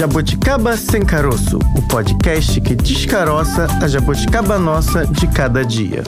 Jabuticaba Sem Caroço, o podcast que descaroça a jabuticaba nossa de cada dia.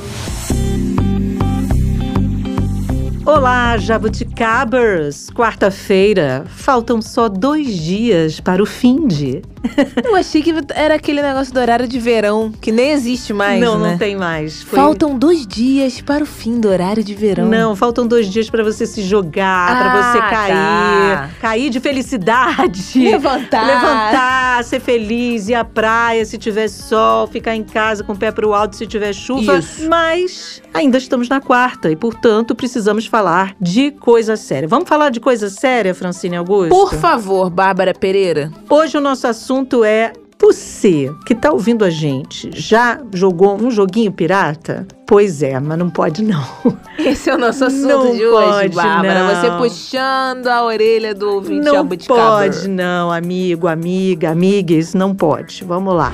Olá, jabuticabers! Quarta-feira, faltam só dois dias para o fim de. Eu achei que era aquele negócio do horário de verão, que nem existe mais, não, né? não tem mais. Foi- Faltam dois dias para o fim do horário de verão. Não, faltam dois dias para você se jogar, Ah, para você cair, tá. cair de felicidade. Levantar. Levantar, ser feliz, ir à praia se tiver sol, ficar em casa com o pé pro alto se tiver chuva. Isso. Mas ainda estamos na quarta e, portanto, precisamos falar de coisa séria. Vamos falar de coisa séria, Francine Augusto? Por favor, Bárbara Pereira. Hoje o nosso assunto é você que tá ouvindo a gente. Já jogou um joguinho pirata? Pois é, mas não pode não. Esse é o nosso assunto Não de hoje, pode, Bárbara. não. Você puxando a orelha do ouvinte Não jabuticaba. pode não, amigo, amiga, amigues, não pode. Vamos lá.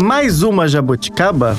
Mais uma jabuticaba?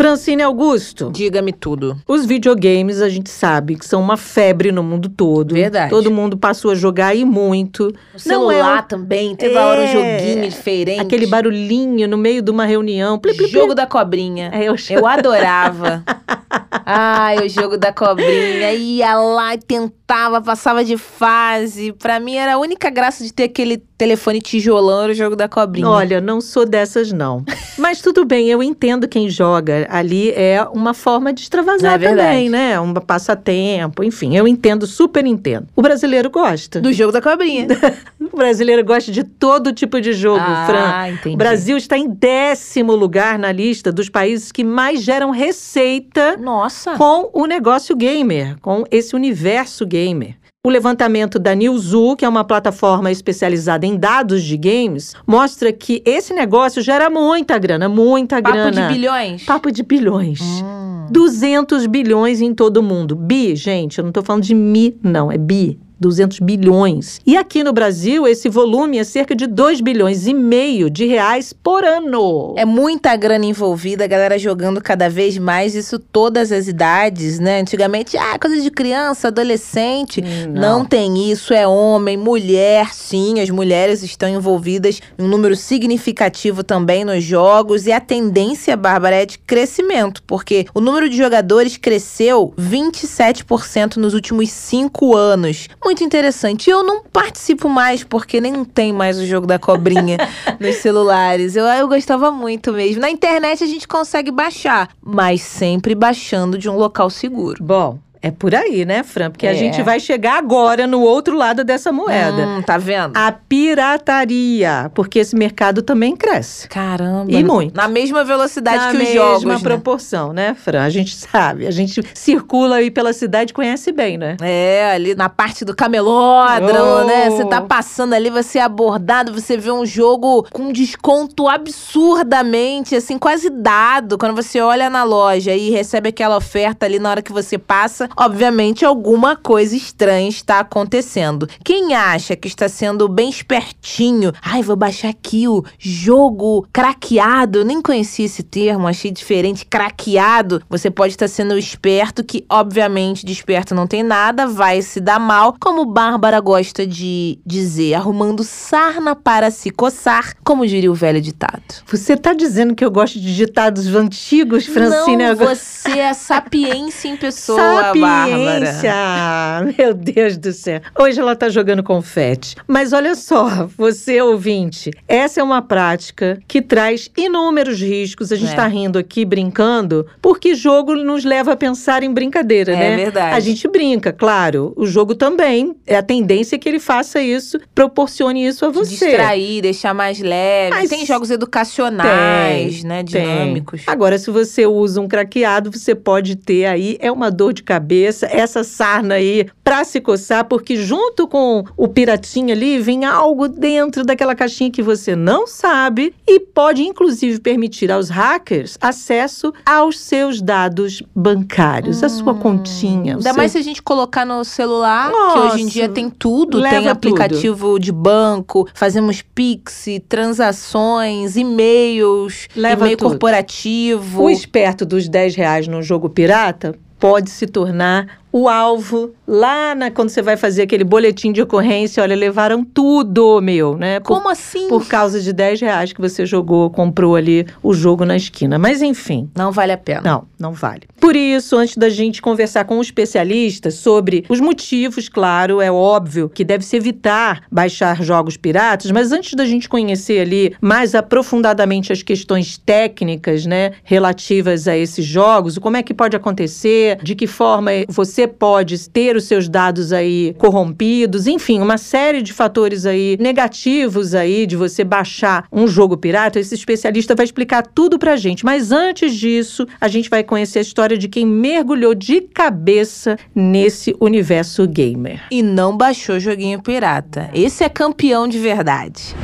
Francine Augusto. Diga-me tudo. Os videogames a gente sabe que são uma febre no mundo todo. Verdade. Todo mundo passou a jogar e muito. No Não é celular o- também, teve a hora um É. joguinho diferente. Aquele barulhinho no meio de uma reunião. Pli, pli, pli. Jogo da cobrinha. É, eu, Eu adorava. Ai, o jogo da cobrinha. Ia lá e tentava, passava de fase. Pra mim era a única graça de ter aquele telefone tijolão era o jogo da cobrinha. Olha, não sou dessas, não. Mas tudo bem, eu entendo quem joga. Ali é uma forma de extravasar É também, né? Um passatempo, enfim. Eu entendo, super entendo. O brasileiro gosta. do jogo da cobrinha. O brasileiro gosta de todo tipo de jogo, Fran. ah, entendi. O Brasil está em décimo lugar na lista dos países que mais geram receita Nossa. com o negócio gamer, com esse universo gamer. O levantamento da Newzoo, que é uma plataforma especializada em dados de games, mostra que esse negócio gera muita grana, muita Papo grana. de bilhões. Papo de bilhões. Hum. 200 bilhões em todo o mundo. Bi, gente, eu não tô falando de mi, não, é bi. 200 bilhões. E aqui no Brasil, esse volume é cerca de 2 bilhões e meio de reais por ano. É muita grana envolvida, a galera jogando cada vez mais, isso todas as idades, né? Antigamente, ah, coisa de criança, adolescente. Não. tem isso, é homem, mulher, sim, as mulheres estão envolvidas em um número significativo também nos jogos. E a tendência, Bárbara, é de crescimento, porque o número de jogadores cresceu 27% nos últimos cinco anos. Muito interessante. Eu não participo mais, porque nem tem mais o jogo da cobrinha nos celulares. Eu, eu gostava muito mesmo. Na internet a gente consegue baixar, mas sempre baixando de um local seguro. Bom, é por aí, né, Fran? Porque a É. gente vai chegar agora no outro lado dessa moeda. Hum, tá vendo? A pirataria, porque esse mercado também cresce. Caramba. E muito. Na mesma velocidade Na que os mesma jogos, né? proporção, né, Fran? A gente sabe, a gente circula aí pela cidade e conhece bem, né? É, ali na parte do camelódromo, Oh. né? Você tá passando ali, você é abordado, você vê um jogo com desconto absurdamente, assim, quase dado. Quando você olha na loja e recebe aquela oferta ali na hora que você passa, obviamente alguma coisa estranha está acontecendo. Quem acha que está sendo bem espertinho, ai, vou baixar aqui o jogo craqueado, eu nem conhecia esse termo, achei diferente, craqueado. Você pode estar sendo esperto, que obviamente de esperto não tem nada, vai se dar mal, como Bárbara gosta de dizer, arrumando sarna para se coçar, como diria o velho ditado. Você tá dizendo que eu gosto de ditados antigos, Francine? não, você é sapiência em pessoa, Bárbara. Meu Deus do céu. Hoje ela tá jogando confete. Mas olha só, você ouvinte, essa é uma prática que traz inúmeros riscos. A gente É. tá rindo aqui, brincando, porque jogo nos leva a pensar em brincadeira, É né? verdade. A gente brinca, claro. O jogo também. É a tendência que ele faça isso, proporcione isso a você. Distrair, deixar mais leve. Mas tem jogos educacionais, Tem, né? Tem. Dinâmicos. Agora, se você usa um craqueado, você pode ter aí, é uma dor de cabeça, essa sarna aí pra se coçar, porque junto com o piratinha ali, vem algo dentro daquela caixinha que você não sabe e pode, inclusive, permitir aos hackers acesso aos seus dados bancários, a sua continha. o Ainda seu- mais se a gente colocar no celular, que Nossa, hoje em dia tem tudo, tem aplicativo de banco, fazemos Pix, transações, e-mails, e-mail tudo. corporativo. O esperto dos 10 reais num jogo pirata pode se tornar o alvo lá na, quando você vai fazer aquele boletim de ocorrência, olha, levaram tudo, meu, né? Por, Como assim? Por causa de 10 reais que você jogou, comprou ali o jogo na esquina. Mas enfim. Não vale a pena. Não, não vale. Por isso, antes da gente conversar com um especialista sobre os motivos, claro, é óbvio que deve-se evitar baixar jogos piratas, mas antes da gente conhecer ali mais aprofundadamente as questões técnicas, né, relativas a esses jogos, como é que pode acontecer, de que forma você pode ter os seus dados aí corrompidos, enfim, uma série de fatores aí negativos aí de você baixar um jogo pirata, esse especialista vai explicar tudo pra gente. Mas antes disso, a gente vai conhecer a história de quem mergulhou de cabeça nesse universo gamer. E não baixou joguinho pirata. Esse é campeão de verdade.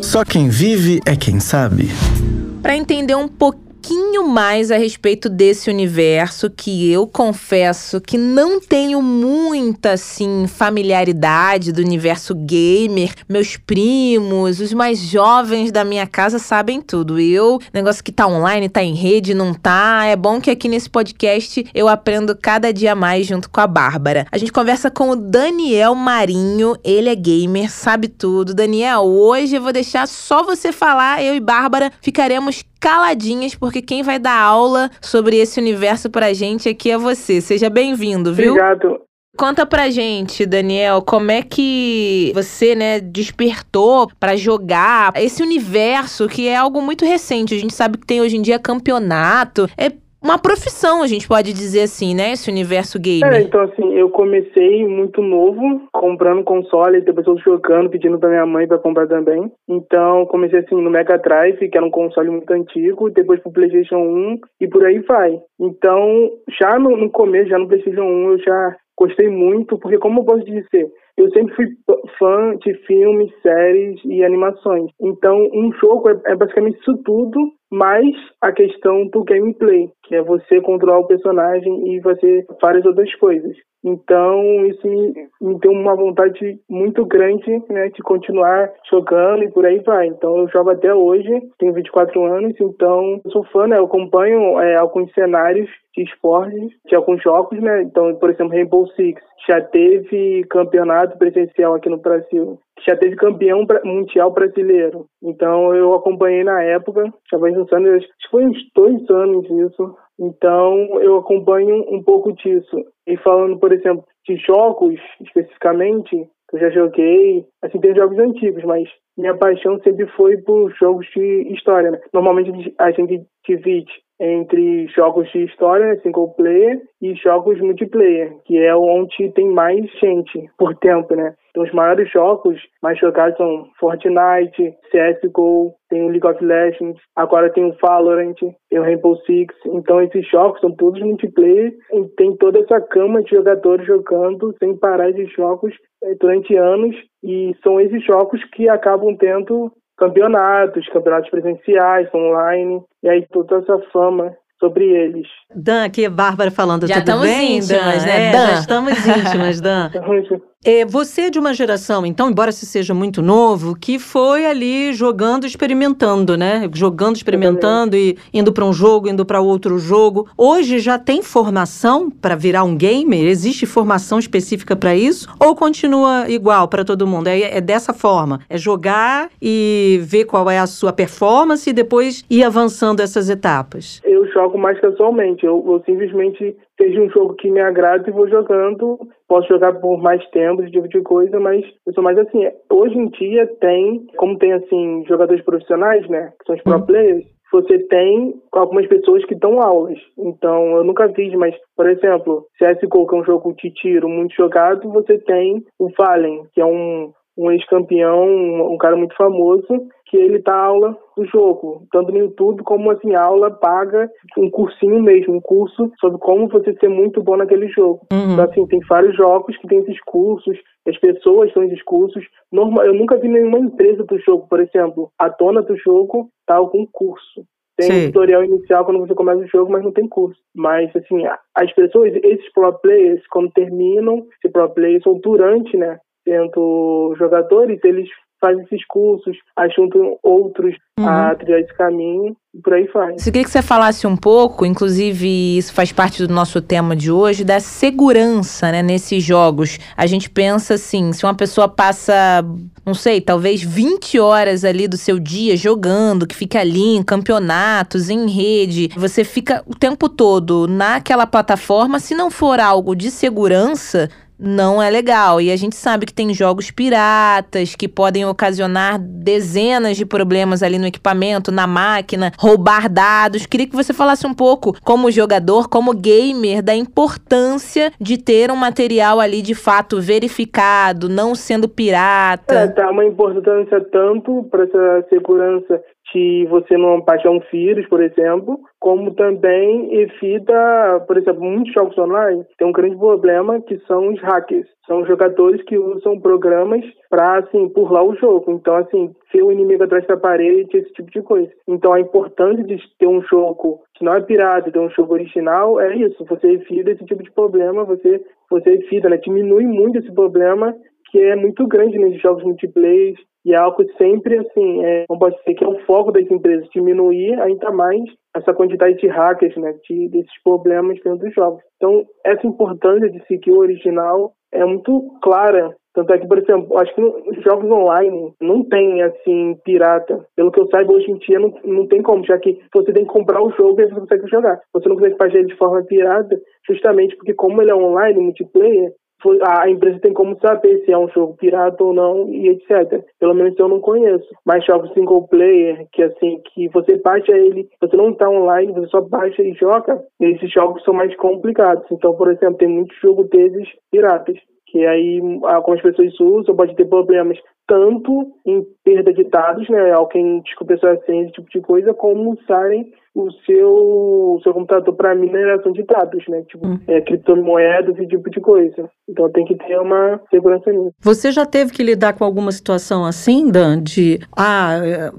Só quem vive é quem sabe. Para entender um pouquinho pouquinho mais a respeito desse universo que eu confesso que não tenho muita assim familiaridade do universo gamer. Meus primos, os mais jovens da minha casa sabem tudo. Eu, negócio que tá online, tá em rede, não tá. É bom que aqui nesse podcast eu aprendo cada dia mais junto com a Bárbara. A gente conversa com o Daniel Marinho, ele é gamer, sabe tudo. Daniel, hoje eu vou deixar só você falar, eu e Bárbara ficaremos caladinhas, porque quem vai dar aula sobre esse universo pra gente aqui é você. Seja bem-vindo, viu? Obrigado. Conta pra gente, Daniel, como é que você, né, despertou para jogar esse universo que é algo muito recente. A gente sabe que tem hoje em dia campeonato. É uma profissão, a gente pode dizer assim, né? Esse universo gamer. É, então assim, eu comecei muito novo, comprando console, depois eu jogando, pedindo pra minha mãe pra comprar também. Então, comecei assim no Mega Drive, que era um console muito antigo, depois pro PlayStation 1 e por aí vai. Então, já no, no começo, já no PlayStation 1, eu já gostei muito, porque como eu posso dizer, eu sempre fui fã de filmes, séries e animações. Então, um jogo é, é basicamente isso tudo, mais a questão do gameplay, que é você controlar o personagem e fazer várias outras coisas. Então, isso me, me deu uma vontade muito grande né, de continuar jogando e por aí vai. Então, eu jogo até hoje, tenho 24 anos, então sou fã, né, eu acompanho é, alguns cenários de esportes, de alguns jogos, né? Então, por exemplo, Rainbow Six já teve campeonato presencial aqui no Brasil, já teve campeão mundial brasileiro. Então, eu acompanhei na época, já vai uns anos, acho que foi uns dois anos isso. Então, eu acompanho um pouco disso. E falando, por exemplo, de jogos especificamente, que eu já joguei, assim, tem jogos antigos, mas minha paixão sempre foi por jogos de história. Né? Normalmente a gente divide entre jogos de história, single player, e jogos multiplayer, que é onde tem mais gente por tempo, né? Então, os maiores jogos mais jogados são Fortnite, CSGO, tem o League of Legends, agora tem o Valorant, tem o Rainbow Six. Então, esses jogos são todos multiplayer e tem toda essa cama de jogadores jogando sem parar de jogos eh, durante anos. E são esses jogos que acabam tendo campeonatos, campeonatos presenciais, online, e aí toda essa fama sobre eles. Dan, aqui é Bárbara falando, já tudo bem? Íntimas, Dan? né, é, Dan? Já estamos íntimas, Dan. É, você é de uma geração, então, embora você seja muito novo, que foi ali jogando, experimentando, né? Jogando, experimentando e indo para um jogo, indo para outro jogo. Hoje já tem formação para virar um gamer? Existe formação específica para isso? Ou continua igual para todo mundo? É, é dessa forma: é jogar e ver qual é a sua performance e depois ir avançando essas etapas? Eu jogo mais casualmente. Eu, eu simplesmente seja um jogo que me agrada e vou jogando. Posso jogar por mais tempo, esse tipo de coisa, mas eu sou mais assim. Hoje em dia tem, como tem assim, jogadores profissionais, né? Que são os pro uhum. players, você tem algumas pessoas que dão aulas. Então, eu nunca vi, mas, por exemplo, CSGO, que é um jogo de tiro muito jogado, você tem o Fallen, que é um, um ex-campeão, um, um, cara muito famoso, que ele dá aula do jogo, tanto no YouTube como assim, aula paga, um cursinho mesmo, um curso sobre como você ser muito bom naquele jogo. Uhum. Então, assim, tem vários jogos que tem esses cursos, as pessoas têm esses cursos. Normal, eu nunca vi nenhuma empresa do jogo, por exemplo, a dona do jogo tá algum curso. Tem Sim. um tutorial inicial quando você começa o jogo, mas não tem curso. Mas, assim, as pessoas, esses pro players, quando terminam esse pro players, ou durante, né, sendo jogadores, eles faz esses cursos, aí juntam outros uhum. a trilhar esse caminho e por aí faz. Eu queria que você falasse um pouco, inclusive isso faz parte do nosso tema de hoje, da segurança né, nesses jogos. A gente pensa assim, se uma pessoa passa, não sei, talvez 20 horas ali do seu dia jogando, que fica ali em campeonatos, em rede, você fica o tempo todo naquela plataforma, se não for algo de segurança, não é legal. E a gente sabe que tem jogos piratas que podem ocasionar dezenas de problemas ali no equipamento, na máquina, roubar dados. Queria que você falasse um pouco, como jogador, como gamer, da importância de ter um material ali de fato verificado, não sendo pirata. É, tá uma importância tanto para essa segurança que você não baixar um vírus, por exemplo, como também evita, por exemplo, muitos jogos online tem um grande problema que são os hackers. São jogadores que usam programas para assim burlar o jogo. Então, assim, ser o inimigo atrás da parede, esse tipo de coisa. Então, a importância de ter um jogo que não é pirata, ter um jogo original, é isso. Você evita esse tipo de problema, você você evita, né? Diminui muito esse problema que é muito grande nesses jogos multiplayer e é algo sempre assim, é, pode ser que é o foco das empresas diminuir ainda mais essa quantidade de hackers, né, de, desses problemas dentro dos jogos. Então, essa importância de seguir o original é muito clara. Tanto é que, por exemplo, acho que nos jogos online não tem, assim, pirata. Pelo que eu saiba, hoje em dia não, não tem como, já que você tem que comprar o jogo e você consegue jogar. Você não consegue fazer ele de forma pirata, justamente porque como ele é online, multiplayer, a empresa tem como saber se é um jogo pirata ou não e etc. Pelo menos eu não conheço. Mas jogos single player, que assim, que você baixa ele, você não está online, você só baixa e joga, esses jogos são mais complicados. Então, por exemplo, tem muitos jogos desses piratas que aí algumas pessoas usam, pode ter problemas tanto em perda de dados, né, alguém descobriu sua senha, esse tipo de coisa, como usarem o seu, o seu computador para mineração de dados, né, tipo hum. é, criptomoedas e tipo de coisa. Então tem que ter uma segurança nisso. Você já teve que lidar com alguma situação assim, Dan, de ah,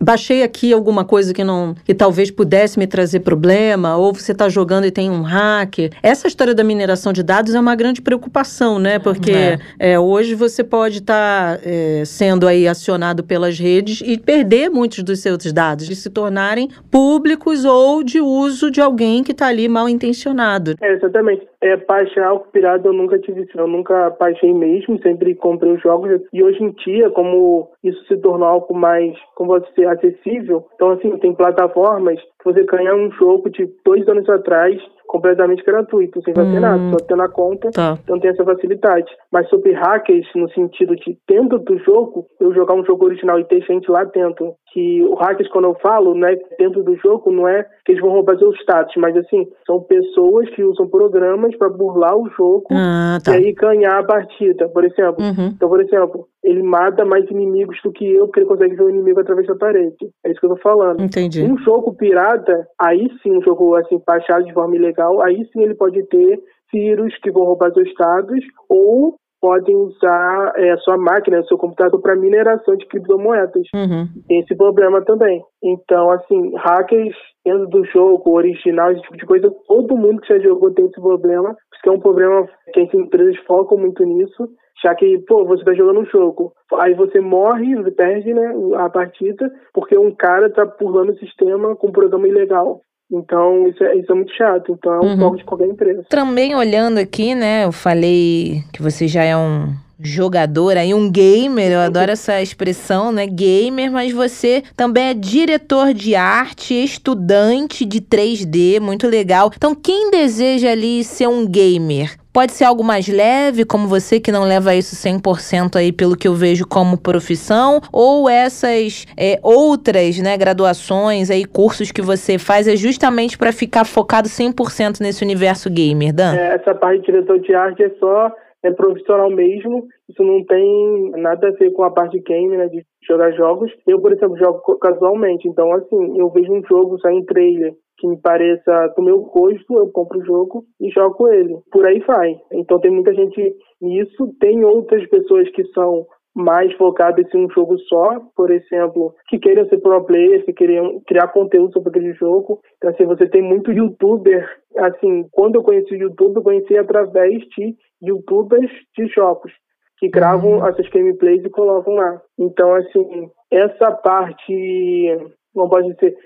baixei aqui alguma coisa que não que talvez pudesse me trazer problema, ou você está jogando e tem um hacker. Essa história da mineração de dados é uma grande preocupação, né? Porque é. É, hoje você pode estar tá, é, sendo aí acionado pelas redes e perder muitos dos seus dados, de se tornarem públicos ou de uso de alguém que está ali mal intencionado. É, exatamente. É, baixar o pirata eu nunca tive isso. Eu nunca baixei mesmo, sempre comprei os jogos. E hoje em dia, como isso se tornou algo mais, como você dizer, acessível, então assim, tem plataformas que você ganha um jogo de dois anos atrás completamente gratuito, sem fazer hum, nada, só tendo a conta, tá. então tem essa facilidade. Mas sobre hackers, no sentido de dentro do jogo, eu jogar um jogo original e ter gente lá dentro, que o hackers, quando eu falo, né, dentro do jogo, não é que eles vão roubar seus status, mas assim, são pessoas que usam programas para burlar o jogo ah, tá. e aí ganhar a partida, por exemplo. Uhum. Então, por exemplo, ele mata mais inimigos do que eu, porque ele consegue ver o inimigo através da parede. É isso que eu tô falando. Entendi. Um jogo pirata, aí sim, um jogo assim, baixado de forma ilegal, aí sim ele pode ter vírus que vão roubar seus dados ou podem usar é, a sua máquina, o seu computador para mineração de criptomoedas. Uhum. Tem esse problema também. Então, assim, hackers dentro do jogo, original, esse tipo de coisa, todo mundo que já jogou tem esse problema, porque é um problema que as empresas focam muito nisso, já que, pô, você tá jogando um jogo, aí você morre, você perde, né, a partida, porque um cara tá pulando o sistema com um programa ilegal. Então, isso é, isso é muito chato. Então, é um uhum. foco de qualquer empresa. Também olhando aqui, né? Eu falei que você já é um jogador aí, um gamer, eu adoro essa expressão, né? Gamer, mas você também é diretor de arte, estudante de 3D, muito legal. Então, quem deseja ali ser um gamer? Pode ser algo mais leve, como você que não leva isso 100% aí pelo que eu vejo como profissão, ou essas é, outras, né, graduações aí, cursos que você faz é justamente para ficar focado 100% nesse universo gamer, Dan? É, essa parte de diretor de arte é só é profissional mesmo. Isso não tem nada a ver com a parte de game, né, de jogar jogos. Eu, por exemplo, jogo casualmente. Então, assim, eu vejo um jogo sair em trailer que me pareça do meu gosto, eu compro o jogo e jogo ele. Por aí vai. Então, tem muita gente nisso. Tem outras pessoas que são mais focadas em um jogo só, por exemplo, que queiram ser pro players, que queriam criar conteúdo sobre aquele jogo. Então, assim, você tem muito youtuber. Assim, quando eu conheci o YouTube, eu conheci através de youtubers de jogos. que gravam essas gameplays e colocam lá. Então, assim, essa parte, não pode dizer,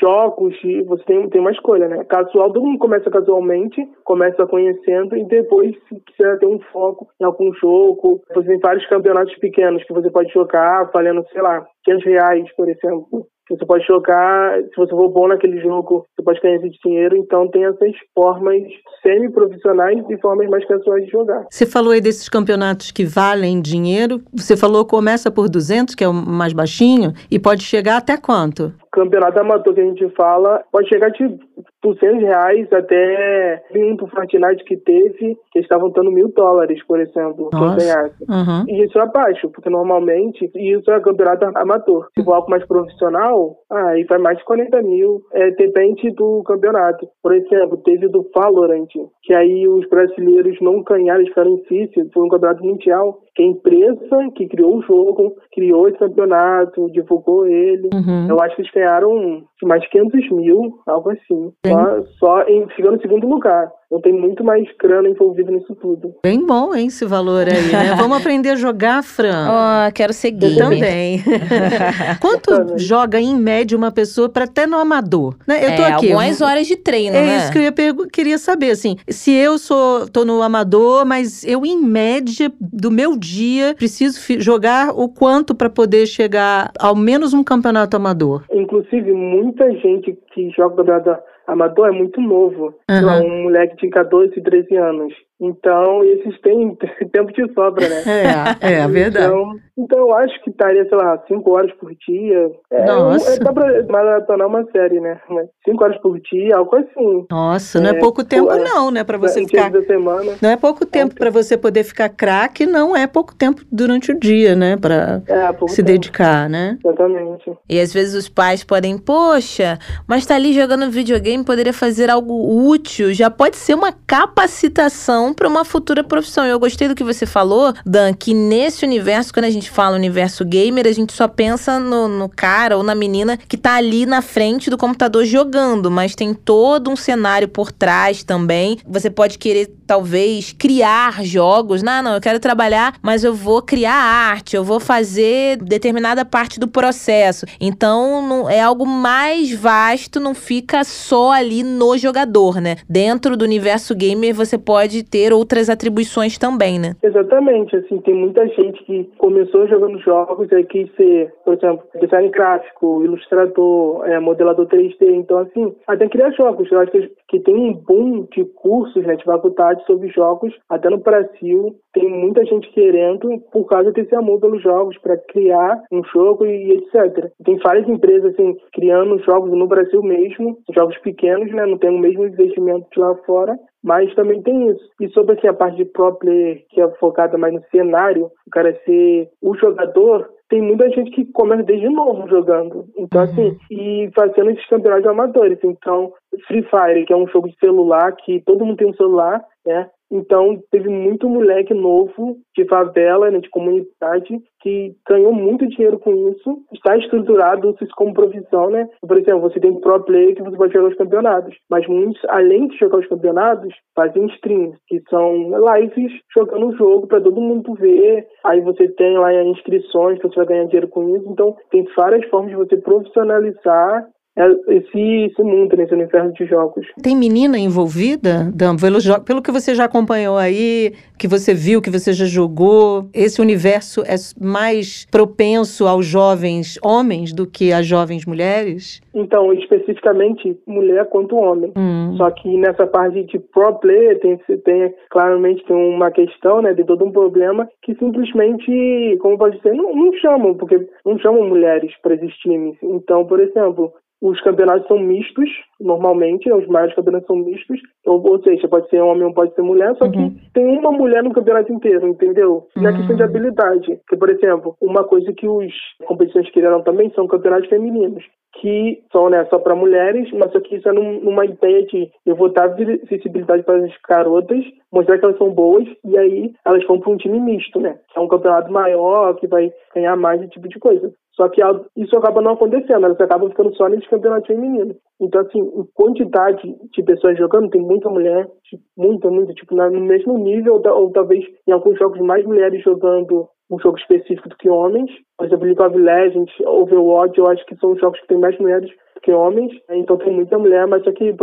jogos, você tem, tem uma escolha, né? Casual, todo mundo começa casualmente, começa conhecendo e depois, se quiser ter um foco em algum jogo, você tem vários campeonatos pequenos que você pode jogar valendo, sei lá, 500 reais, por exemplo. Você pode jogar, se você for bom naquele jogo, você pode ganhar esse dinheiro. Então tem essas formas semi-profissionais e formas mais casuais de jogar. Você falou aí desses campeonatos que valem dinheiro. Você falou começa por 200, que é o mais baixinho, e pode chegar até quanto? Campeonato amador que a gente fala pode chegar de 200 reais até um do Fortnite que teve, que estavam dando mil dólares, por exemplo, ganhasse. Uhum. E isso é baixo, porque normalmente isso é campeonato amador. Se for algo mais profissional, ah, aí vai mais de 40 mil. É, depende do campeonato. Por exemplo, teve do Valorant, que aí os brasileiros não ganharam, eles ficaram em foi um campeonato mundial, que a empresa que criou o jogo, criou esse campeonato, divulgou ele. Uhum. Eu acho que eles ganharam mais de 500 mil, algo assim. Só, só em, ficando em segundo lugar. Então tem muito mais grana envolvida nisso tudo. Bem bom, hein, esse valor aí, né? Vamos aprender a jogar, Fran. Ó, quero seguir. Também. Quanto joga, em média, uma pessoa para até no amador? Né? Eu tô é, aqui. algumas horas de treino, É né? isso que eu queria saber, assim, se eu sou, tô no amador, mas eu, em média, do meu dia, preciso jogar o quanto para poder chegar ao menos um campeonato amador? Inclusive, muita gente que joga campeonato amador é muito novo. Lá, Aham. um moleque de 14, 13 anos. Então, esses têm tempo de sobra, né? É, é, a verdade. Então, então eu acho que estaria, sei lá, 5 horas por dia. É, Nossa. É, dá pra maratonar uma série, né? 5 horas por dia, algo assim. Nossa, não é, É, pouco tempo, é, não, né? Para você em ficar. da semana. Não é pouco tempo para você poder ficar craque, não é pouco tempo durante o dia, né? É, pouco se tempo. dedicar, né? Exatamente. E às vezes os pais podem, poxa, mas tá ali jogando videogame, poderia fazer algo útil. Já pode ser uma capacitação para uma futura profissão. Eu gostei do que você falou, Dan, que nesse universo, quando a gente fala universo gamer, a gente só pensa no, no cara ou na menina que tá ali na frente do computador jogando, mas tem todo um cenário por trás também. Você pode querer, talvez, criar jogos. Não, não, eu quero trabalhar, mas eu vou criar arte, eu vou fazer determinada parte do processo. Então, não, é algo mais vasto, não fica só ali no jogador, né? Dentro do universo gamer, você pode ter outras atribuições também, né? Exatamente, assim, tem muita gente que começou jogando jogos e quis ser, por exemplo, design gráfico, ilustrador, é, modelador 3D, então assim, até criar jogos. Eu acho que, tem um boom de cursos, né, de faculdade sobre jogos, até no Brasil, tem muita gente querendo por causa desse amor pelos jogos, para criar um jogo e etc. Tem várias empresas, assim, criando jogos no Brasil mesmo, jogos pequenos, né, não tem o mesmo investimento de lá fora, mas também tem isso. E sobre assim, a parte de pro player, que é focada mais no cenário, o cara ser o jogador, tem muita gente que começa desde novo jogando. Então, assim, e fazendo esses campeonatos amadores. Então, Free Fire, que é um jogo de celular, que todo mundo tem um celular, né? Então, teve muito moleque novo de favela, né, de comunidade, que ganhou muito dinheiro com isso. Está estruturado isso como profissão, né? Por exemplo, você tem pro player que você pode jogar os campeonatos. Mas muitos, além de jogar os campeonatos, fazem streams, que são lives jogando o jogo para todo mundo ver. Aí você tem lá inscrições que você vai ganhar dinheiro com isso. Então, tem várias formas de você profissionalizar é, esse, mundo, nesse universo de jogos. Tem menina envolvida, Dan? Pelo, pelo que você já acompanhou aí, que você viu, que você já jogou, esse universo é mais propenso aos jovens homens do que às jovens mulheres? Então, especificamente, mulher quanto homem. Hum. Só que nessa parte de pro player tem, tem claramente tem uma questão, né, de todo um problema que simplesmente, como pode dizer, não, não chamam, porque não chamam mulheres para esses times. Então, por exemplo, os campeonatos são mistos, normalmente, os maiores campeonatos são mistos, ou, ou seja, pode ser homem ou pode ser mulher, só que tem uma mulher no campeonato inteiro, entendeu? E a questão de habilidade. Que, por exemplo, uma coisa que os competições criaram também são campeonatos femininos, que são né, só para mulheres, mas só que isso é num, numa ideia de eu vou dar visibilidade para as garotas, mostrar que elas são boas, e aí elas vão para um time misto, né? Que é um campeonato maior, que vai ganhar mais esse tipo de coisa. Só que isso acaba não acontecendo, elas acabam ficando só nesse campeonato feminino. Então, assim, em quantidade de pessoas jogando, tem muita mulher, tipo, muita, muita, tipo, no mesmo nível, ou talvez em alguns jogos mais mulheres jogando um jogo específico do que homens. Por exemplo, League of Legends, Overwatch, eu acho que são jogos que tem mais mulheres que homens, então tem muita mulher, mas que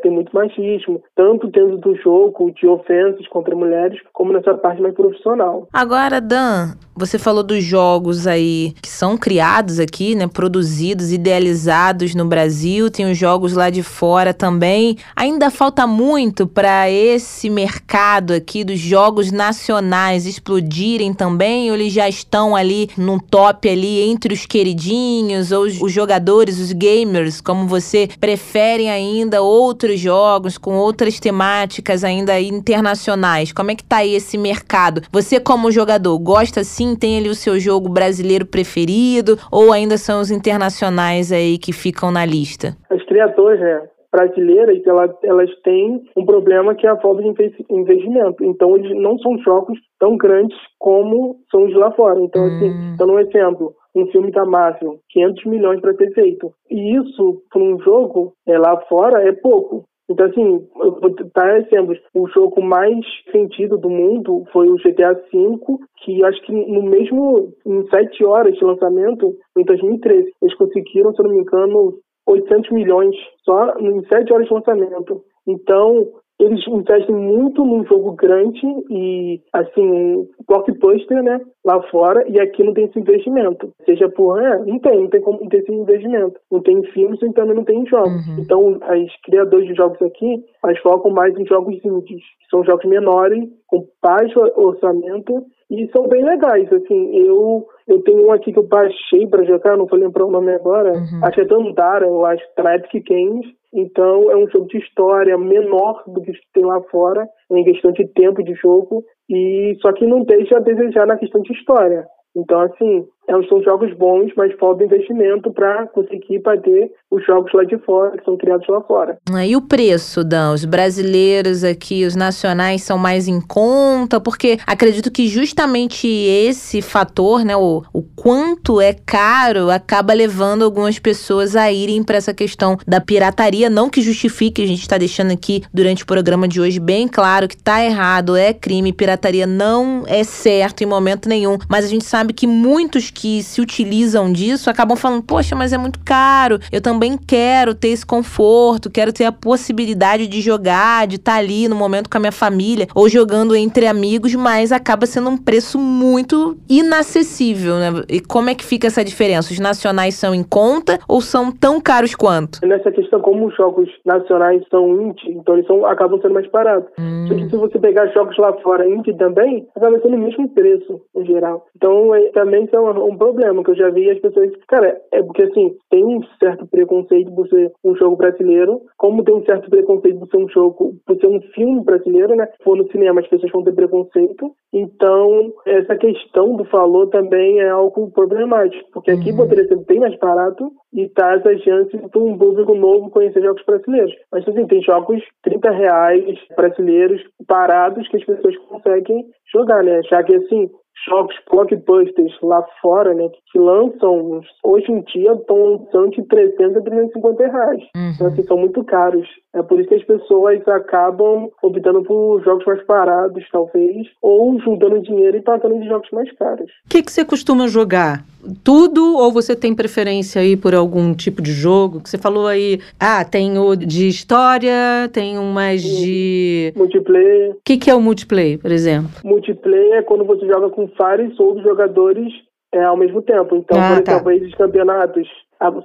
tem muito machismo, tanto dentro do jogo de ofensas contra mulheres, como nessa parte mais profissional. Agora, Dan, você falou dos jogos aí que são criados aqui, né, produzidos, idealizados no Brasil, tem os jogos lá de fora também. Ainda falta muito para esse mercado aqui dos jogos nacionais explodirem também, ou eles já estão ali no top ali entre os queridinhos ou os jogadores, os gamers como você, preferem ainda outros jogos com outras temáticas ainda internacionais? Como é que tá aí esse mercado? Você como jogador, gosta sim, tem ali o seu jogo brasileiro preferido ou ainda são os internacionais aí que ficam na lista? As criaturas, né? brasileiras, elas, elas têm um problema que é a falta de investimento. Então, eles não são jogos tão grandes como são os lá fora. Então, assim, hum. assim, dando um exemplo, um filme da Marvel, 500 milhões para ser feito. E isso, para um jogo é, lá fora, é pouco. Então, assim, eu vou. O jogo mais sentido do mundo foi o GTA V, que acho que no mesmo, em sete horas de lançamento, em 2013, eles conseguiram, se eu não me engano, 800 milhões só em sete horas de lançamento. Então, eles investem muito num jogo grande e, assim, blockbuster, né, lá fora, e aqui não tem esse investimento. Seja por, é, não tem, não tem como ter esse investimento. Não tem filmes e também não tem jogos. Uhum. Então, as criadores de jogos aqui, elas focam mais em jogos indies, que são jogos menores, com baixo orçamento, e são bem legais, assim, eu eu tenho um aqui que eu baixei para jogar, não vou lembrar o nome agora, uhum. acho que é Dandara, eu acho, Epic Games, então é um jogo de história menor do que tem lá fora, em questão de tempo de jogo, e só que não deixa a desejar na questão de história. Então, assim, é, são jogos bons, mas falta investimento para conseguir bater os jogos lá de fora, que são criados lá fora. Ah, e o preço, Dan? Os brasileiros aqui, os nacionais, são mais em conta? Porque acredito que justamente esse fator, né, o, o quanto é caro, acaba levando algumas pessoas a irem para essa questão da pirataria. Não que justifique, a gente está deixando aqui durante o programa de hoje bem claro que tá errado, é crime, pirataria não é certo em momento nenhum, mas a gente sabe que muitos que se utilizam disso acabam falando: poxa, mas é muito caro. Eu também quero ter esse conforto, quero ter a possibilidade de jogar, de estar tá ali no momento com a minha família ou jogando entre amigos, mas acaba sendo um preço muito inacessível, né? E como é que fica essa diferença? Os nacionais são em conta ou são tão caros quanto? Nessa questão, como os jogos nacionais são indie, então eles são, acabam sendo mais baratos. Hum. Só que se você pegar jogos lá fora indie também, acaba sendo o mesmo preço, em geral. Então, é, também são um problema que eu já vi as pessoas. Cara, é porque assim, tem um certo preconceito por ser um jogo brasileiro, como tem um certo preconceito por ser um jogo, por ser um filme brasileiro, né? For no cinema, as pessoas vão ter preconceito. Então, essa questão do valor também é algo problemático, porque aqui uhum. poderia ser bem mais barato e tá essa chance de um público novo conhecer jogos brasileiros. Mas assim, tem jogos 30 reais brasileiros parados que as pessoas conseguem jogar, né? Já que assim, jogos blockbusters lá fora, né, que lançam, hoje em dia estão lançando de 300 a 350 reais. Uhum. Então, assim, são muito caros. É por isso que as pessoas acabam optando por jogos mais parados, talvez, ou juntando dinheiro e pagando de jogos mais caros. O que, que você costuma jogar? Tudo ou você tem preferência aí por algum tipo de jogo? Que você falou aí, ah, tem o de história, tem um mais de. Multiplayer. O que, que é o multiplayer, por exemplo? Multiplayer é quando você joga com vários outros jogadores é, ao mesmo tempo. Então, ah, por tá. exemplo, tá. esses campeonatos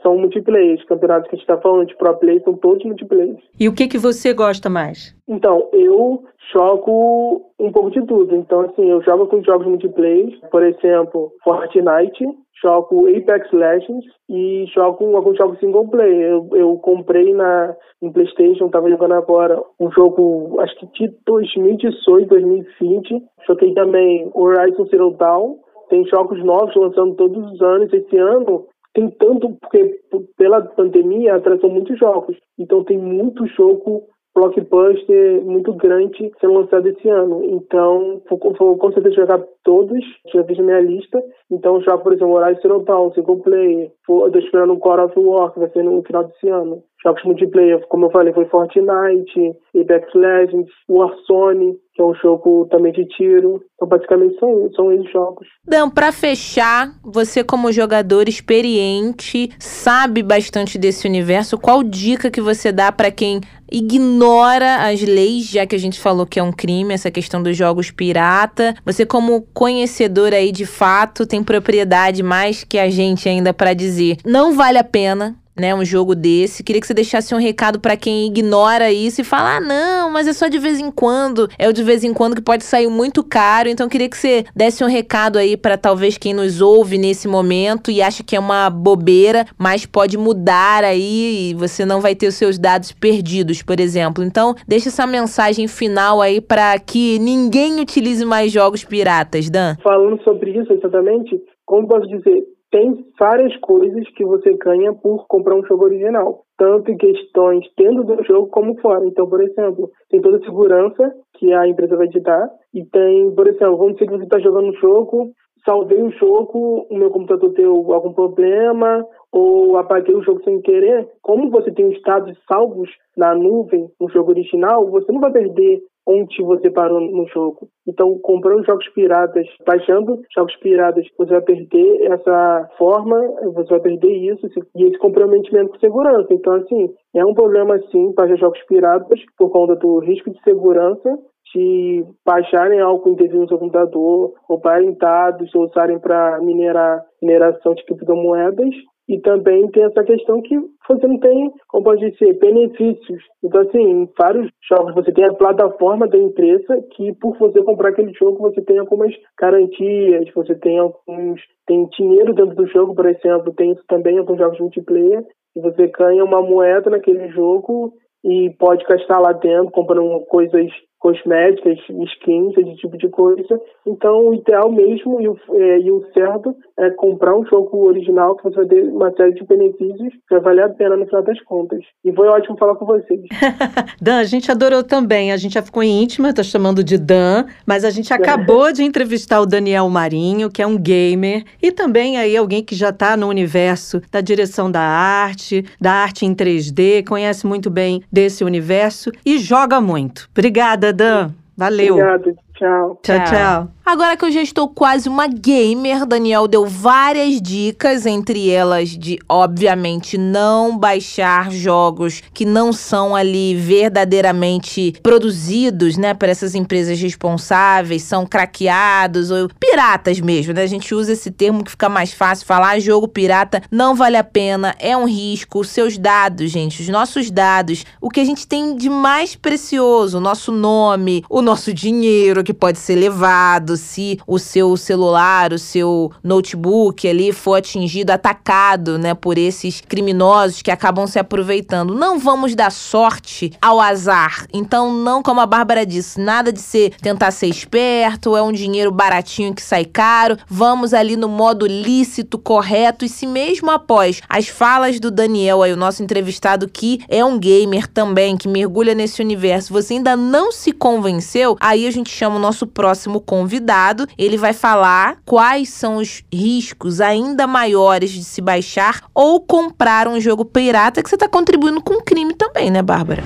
são multiplayer. Os campeonatos que a gente está falando de pro play são todos multiplayer. E o que, que você gosta mais? Então, eu jogo um pouco de tudo. Então, assim, eu jogo com jogos multiplayer, por exemplo, Fortnite, jogo Apex Legends e jogo alguns jogos single player. Eu, eu comprei na em PlayStation, tava jogando agora um jogo, acho que de 2018, 2020. Joguei também Horizon Zero Dawn. Tem jogos novos lançando todos os anos. Esse ano tem tanto, porque pela pandemia atrasou muitos jogos, então tem muito jogo blockbuster muito grande sendo lançado esse ano. Então, vou, vou com certeza jogar todos, já fiz minha lista. Então, jogo, por exemplo, Horizon Zero Dawn, single player. Estou esperando o God of War, que vai ser no final desse ano. Jogos multiplayer, como eu falei, foi Fortnite, Apex Legends, Warzone, que é um jogo também de tiro. Então, basicamente, são, são esses jogos. Dan, para fechar, você como jogador experiente, sabe bastante desse universo, qual dica que você dá para quem ignora as leis, já que a gente falou que é um crime essa questão dos jogos pirata. Você como conhecedor aí de fato tem propriedade mais que a gente ainda para dizer. Não vale a pena né, um jogo desse. Queria que você deixasse um recado para quem ignora isso e fala: "Ah, não, mas é só de vez em quando". É o de vez em quando que pode sair muito caro. Então queria que você desse um recado aí para talvez quem nos ouve nesse momento e acha que é uma bobeira, mas pode mudar aí e você não vai ter os seus dados perdidos, por exemplo. Então, deixa essa mensagem final aí para que ninguém utilize mais jogos piratas, Dan. Falando sobre isso exatamente, como posso dizer, tem várias coisas que você ganha por comprar um jogo original, tanto em questões dentro do jogo como fora. Então, por exemplo, tem toda a segurança que a empresa vai te dar, e tem, por exemplo, vamos dizer que você está jogando um jogo, salvei o jogo, o meu computador deu algum problema, ou apaguei o jogo sem querer, como você tem os dados salvos na nuvem no jogo original, você não vai perder onde você parou no jogo. Então, comprando jogos piratas, baixando jogos piratas, você vai perder essa forma, você vai perder isso e esse comprometimento com segurança. Então, assim, é um problema, sim, baixar jogos piratas por conta do risco de segurança de baixarem algo indevido no seu computador, roubarem dados, ou usarem para minerar mineração de criptomoedas e também tem essa questão que você não tem, como pode dizer, benefícios. Então, assim, em vários jogos você tem a plataforma da empresa que, por você comprar aquele jogo, você tem algumas garantias, você tem alguns. tem dinheiro dentro do jogo, por exemplo, tem isso também alguns jogos multiplayer, e você ganha uma moeda naquele jogo e pode gastar lá dentro comprando coisas cosméticas, skins, esse tipo de coisa. Então, o ideal mesmo e o, é, e o certo é comprar um jogo original que você vai ter uma série de benefícios que vai valer a pena no final das contas. E foi ótimo falar com vocês. Dan, a gente adorou também. A gente já ficou íntima, tá chamando de Dan, mas a gente acabou de entrevistar o Daniel Marinho, que é um gamer, e também aí alguém que já está no universo da direção da arte, da arte em 3D, conhece muito bem desse universo e joga muito. Obrigada, Dan. Valeu. Obrigado. Tchau. Tchau, tchau. Agora que eu já estou quase uma gamer, Daniel deu várias dicas, entre elas de, obviamente, não baixar jogos que não são ali verdadeiramente produzidos, né, por essas empresas responsáveis, são craqueados ou piratas mesmo, né? A gente usa esse termo que fica mais fácil falar, jogo pirata não vale a pena, é um risco, seus dados, gente, os nossos dados, o que a gente tem de mais precioso, o nosso nome, o nosso dinheiro que pode ser levado, se o seu celular, o seu notebook ali for atingido, atacado, né, por esses criminosos que acabam se aproveitando. Não vamos dar sorte ao azar. Então, não como a Bárbara disse, nada de ser tentar ser esperto, é um dinheiro baratinho que sai caro. Vamos ali no modo lícito, correto e se mesmo após as falas do Daniel aí, o nosso entrevistado que é um gamer também, que mergulha nesse universo, você ainda não se convenceu, aí a gente chama o nosso próximo convidado convidado, ele vai falar quais são os riscos ainda maiores de se baixar ou comprar um jogo pirata que você está contribuindo com crime também, né, Bárbara?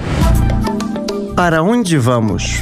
Para onde vamos?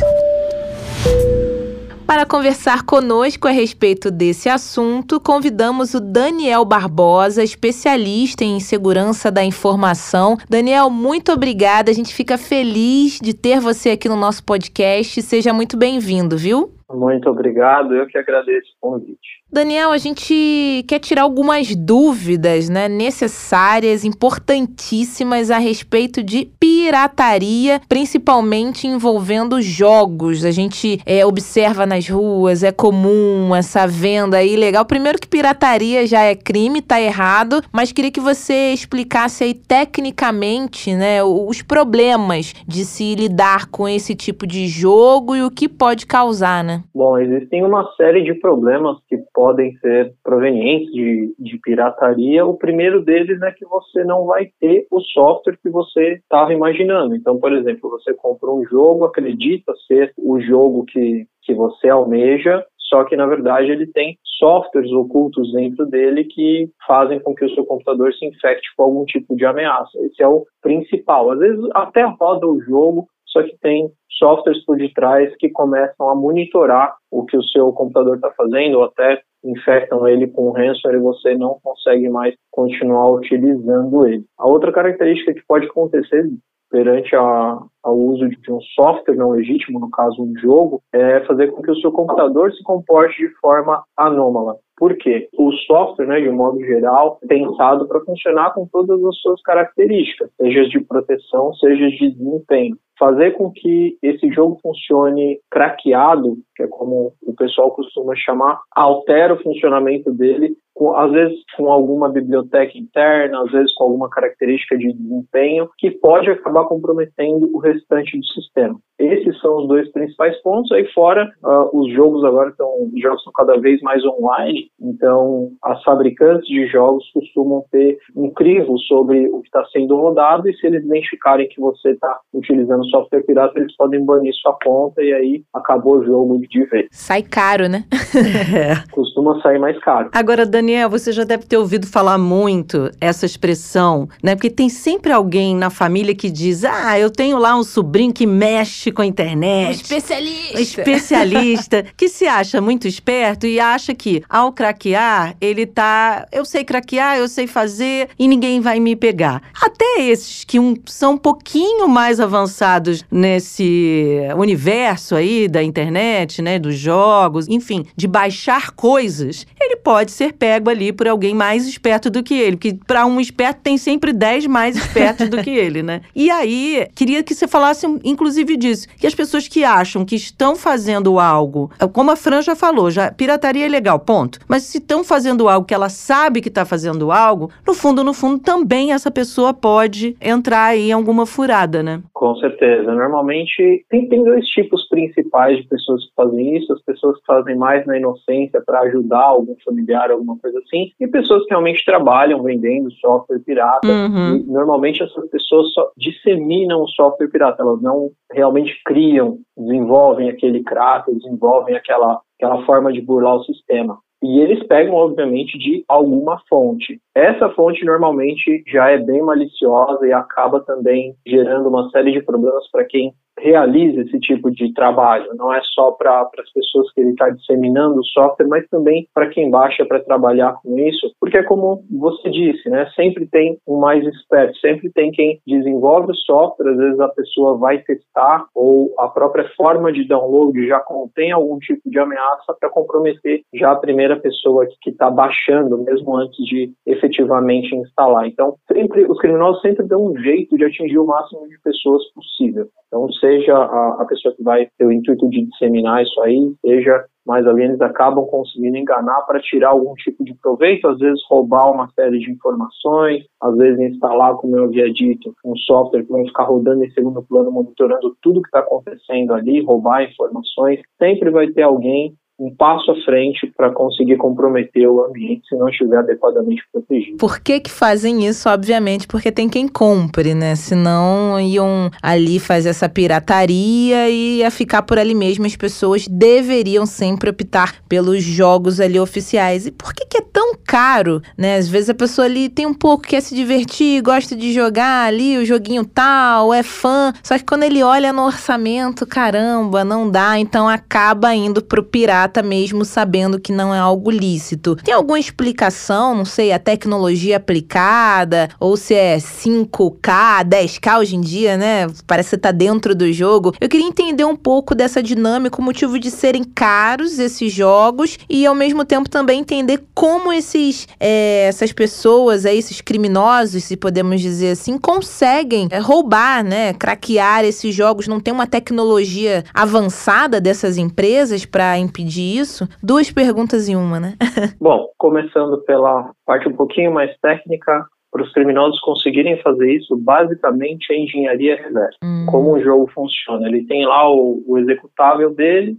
Para conversar conosco a respeito desse assunto, convidamos o Daniel Barbosa, especialista em segurança da informação. Daniel, muito obrigada. A gente fica feliz de ter você aqui no nosso podcast. Seja muito bem-vindo, viu? Muito obrigado, eu que agradeço o convite. Daniel, a gente quer tirar algumas dúvidas né, necessárias, importantíssimas a respeito de pirataria, principalmente envolvendo jogos. A gente é, observa nas ruas, é comum essa venda ilegal. Primeiro que pirataria já é crime, tá errado, mas queria que você explicasse aí tecnicamente né, os problemas de se lidar com esse tipo de jogo e o que pode causar, né? Bom, existem uma série de problemas que podem ser provenientes de, de pirataria. O primeiro deles é que você não vai ter o software que você estava imaginando. Então, por exemplo, você compra um jogo, acredita ser o jogo que, que você almeja, só que na verdade ele tem softwares ocultos dentro dele que fazem com que o seu computador se infecte com algum tipo de ameaça. Esse é o principal. Às vezes até roda o jogo, só que tem softwares por detrás que começam a monitorar o que o seu computador está fazendo ou até infectam ele com ransomware e você não consegue mais continuar utilizando ele. A outra característica que pode acontecer perante a, ao uso de um software não legítimo, no caso um jogo, é fazer com que o seu computador se comporte de forma anômala. Por quê? O software, né, de um modo geral, é pensado para funcionar com todas as suas características, seja de proteção, seja de desempenho. Fazer com que esse jogo funcione craqueado, que é como o pessoal costuma chamar, altera o funcionamento dele com, às vezes com alguma biblioteca interna, às vezes com alguma característica de desempenho, que pode acabar comprometendo o restante do sistema. Esses são os dois principais pontos. Aí fora, uh, os jogos agora estão, os jogos são cada vez mais online, então as fabricantes de jogos costumam ter um crivo sobre o que está sendo rodado e se eles identificarem que você está utilizando software pirata, eles podem banir sua conta e aí acabou o jogo de vez. Sai caro, né? é. Costuma sair mais caro. Agora, Dani, Daniel, você já deve ter ouvido falar muito essa expressão, né? Porque tem sempre alguém na família que diz: Ah, eu tenho lá um sobrinho que mexe com a internet. Um especialista. Especialista, que se acha muito esperto e acha que ao craquear, ele tá. Eu sei craquear, eu sei fazer e ninguém vai me pegar. Até esses que um, são um pouquinho mais avançados nesse universo aí da internet, né? Dos jogos, enfim, de baixar coisas, ele pode ser pego pego ali por alguém mais esperto do que ele. Porque para um esperto tem sempre 10 mais espertos do que ele, né? E aí, queria que você falasse, inclusive, disso. Que as pessoas que acham que estão fazendo algo, como a Fran já falou, já, pirataria é legal, ponto. Mas se estão fazendo algo que ela sabe que está fazendo algo, no fundo, no fundo, também essa pessoa pode entrar aí em alguma furada, né? Com certeza. Normalmente, tem, tem dois tipos principais de pessoas que fazem isso. As pessoas que fazem mais na inocência para ajudar algum familiar, alguma coisa coisa assim, e pessoas que realmente trabalham vendendo software pirata. Uhum. normalmente essas pessoas só disseminam o software pirata, elas não realmente criam, desenvolvem aquele crack, desenvolvem aquela, aquela forma de burlar o sistema. E eles pegam, obviamente, de alguma fonte. Essa fonte normalmente já é bem maliciosa e acaba também gerando uma série de problemas para quem realiza esse tipo de trabalho. Não é só para as pessoas que ele está disseminando o software, mas também para quem baixa para trabalhar com isso, porque é como você disse, né? Sempre tem um mais esperto, sempre tem quem desenvolve o software, às vezes a pessoa vai testar ou a própria forma de download já contém algum tipo de ameaça para comprometer já a primeira pessoa que está baixando, mesmo antes de efetivamente instalar. Então, sempre os criminosos sempre dão um jeito de atingir o máximo de pessoas possível. Então, seja a, a pessoa que vai ter o intuito de disseminar isso aí, seja mais ali eles acabam conseguindo enganar para tirar algum tipo de proveito, às vezes roubar uma série de informações, às vezes instalar, como eu havia dito, um software que vai ficar rodando em segundo plano, monitorando tudo que está acontecendo ali, roubar informações. Sempre vai ter alguém um passo à frente para conseguir comprometer o ambiente se não estiver adequadamente protegido. Por que que fazem isso? Obviamente porque tem quem compre, né? Senão iam ali fazer essa pirataria e ia ficar por ali mesmo. As pessoas deveriam sempre optar pelos jogos ali oficiais. E por que que é tão caro, né? Às vezes a pessoa ali tem um pouco quer se divertir, gosta de jogar ali o joguinho tal, é fã. Só que quando ele olha no orçamento, caramba, não dá, então acaba indo pro pirata mesmo sabendo que não é algo lícito. Tem alguma explicação, não sei, a tecnologia aplicada, ou se é 5K, 10K hoje em dia, né? Parece que tá dentro do jogo. Eu queria entender um pouco dessa dinâmica, o motivo de serem caros esses jogos e ao mesmo tempo também entender como esses, é, essas pessoas, aí, esses criminosos, se podemos dizer assim, conseguem é, roubar, né? Craquear esses jogos. Não tem uma tecnologia avançada dessas empresas para impedir disso? Duas perguntas em uma, né? Bom, começando pela parte um pouquinho mais técnica, para os criminosos conseguirem fazer isso, basicamente é engenharia reversa. Hum. Como o jogo funciona? Ele tem lá o, o executável dele,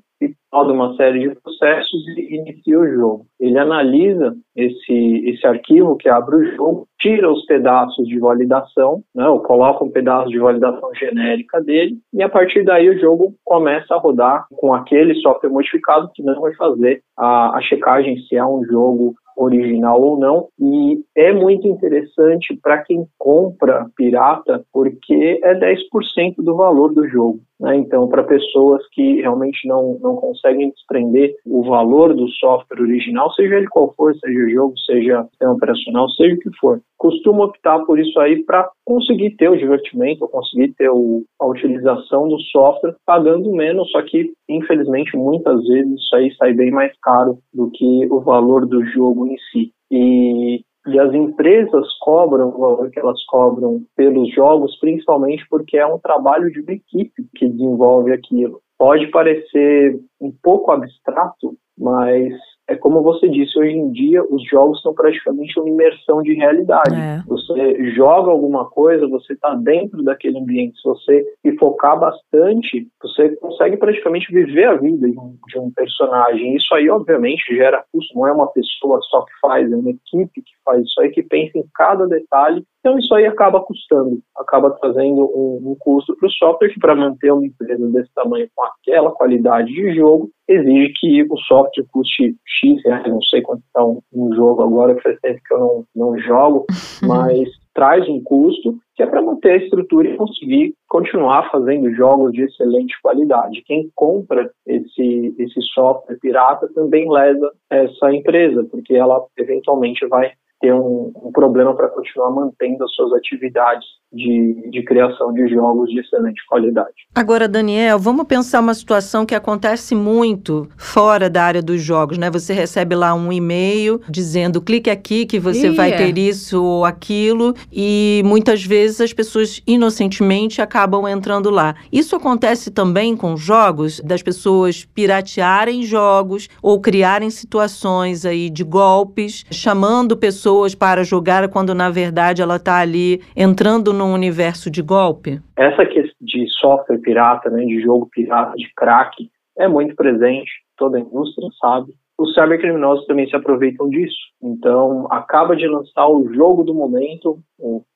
roda uma série de processos e inicia o jogo. Ele analisa esse, esse arquivo que abre o jogo, tira os pedaços de validação, né, ou coloca um pedaço de validação genérica dele, e a partir daí o jogo começa a rodar com aquele software modificado que não vai fazer a, a checagem se é um jogo original ou não. E é muito interessante para quem compra pirata, porque é 10% do valor do jogo. Né? Então, para pessoas que realmente não, não conseguem desprender o valor do software original, seja ele qual for, seja jogo, seja sistema operacional, seja o que for, costumo optar por isso aí para conseguir ter o divertimento, conseguir ter o, a utilização do software pagando menos, só que infelizmente muitas vezes isso aí sai bem mais caro do que o valor do jogo em si. E e as empresas cobram o valor que elas cobram pelos jogos, principalmente porque é um trabalho de uma equipe que desenvolve aquilo. Pode parecer um pouco abstrato, mas é como você disse, hoje em dia os jogos são praticamente uma imersão de realidade. É. Você joga alguma coisa, você está dentro daquele ambiente. Se você se focar bastante, você consegue praticamente viver a vida de um, de um personagem. Isso aí, obviamente, gera custo. Não é uma pessoa só que faz, é uma equipe que faz isso aí, que pensa em cada detalhe então isso aí acaba custando, acaba trazendo um, um custo para o software que para manter uma empresa desse tamanho com aquela qualidade de jogo exige que o software custe X reais, não sei quanto está um, um, jogo agora, que faz tempo que eu não, não jogo, mas traz um custo que é para manter a estrutura e conseguir continuar fazendo jogos de excelente qualidade. Quem compra esse, esse software pirata também leva essa empresa, porque ela eventualmente vai ter um, um problema para continuar mantendo as suas atividades de, de criação de jogos de excelente qualidade. Agora, Daniel, vamos pensar uma situação que acontece muito fora da área dos jogos, né? Você recebe lá um e-mail dizendo clique aqui que você yeah. vai ter isso ou aquilo e muitas vezes as pessoas inocentemente acabam entrando lá. Isso acontece também com jogos, das pessoas piratearem jogos ou criarem situações aí de golpes, chamando pessoas para jogar quando na verdade ela está ali entrando num universo de golpe? Essa questão de software pirata, né, de jogo pirata, de crack, é muito presente, toda a indústria sabe. Os cybercriminosos também se aproveitam disso. Então, acaba de lançar o jogo do momento,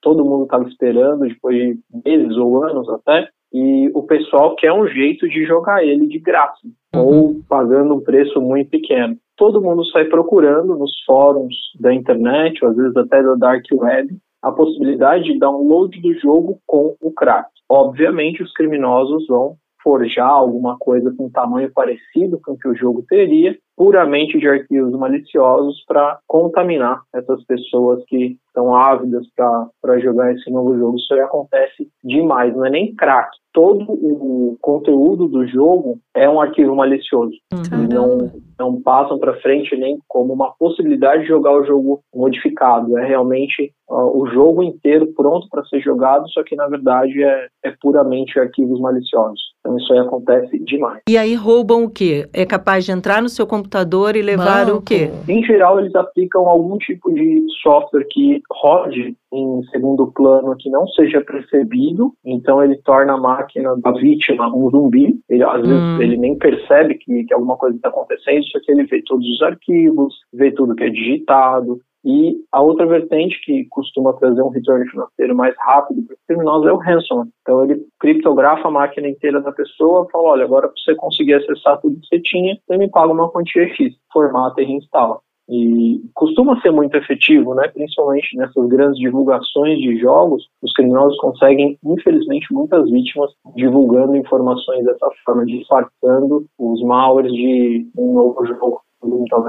todo mundo estava esperando, depois de meses ou anos até, e o pessoal quer um jeito de jogar ele de graça, uhum. ou pagando um preço muito pequeno. Todo mundo sai procurando nos fóruns da internet, ou às vezes até da dark web, a possibilidade de download do jogo com o crack. Obviamente, os criminosos vão forjar alguma coisa com tamanho parecido com o que o jogo teria, puramente de arquivos maliciosos para contaminar essas pessoas que estão ávidas para jogar esse novo jogo. Isso aí acontece demais, não é nem crack. Todo o conteúdo do jogo é um arquivo malicioso. Uhum. Não, não passam para frente nem como uma possibilidade de jogar o jogo modificado. É realmente uh, o jogo inteiro pronto para ser jogado, só que na verdade é, é puramente arquivos maliciosos. Então isso aí acontece demais. E aí roubam o quê? É capaz de entrar no seu computador e levar Banco. o quê? Em geral, eles aplicam algum tipo de software que rode em segundo plano que não seja percebido, então ele torna a máquina da vítima um zumbi. Ele às hum. vezes ele nem percebe que, que alguma coisa está acontecendo, só que ele vê todos os arquivos, vê tudo que é digitado, e a outra vertente que costuma trazer um retorno financeiro mais rápido para os criminosos é o ransomware. Então ele criptografa a máquina inteira da pessoa, fala, olha, agora para você conseguir acessar tudo que você tinha, você me paga uma quantia X, formata e reinstala. E costuma ser muito efetivo, né? principalmente nessas grandes divulgações de jogos, os criminosos conseguem, infelizmente, muitas vítimas divulgando informações dessa forma, disfarçando os malwares de um novo jogo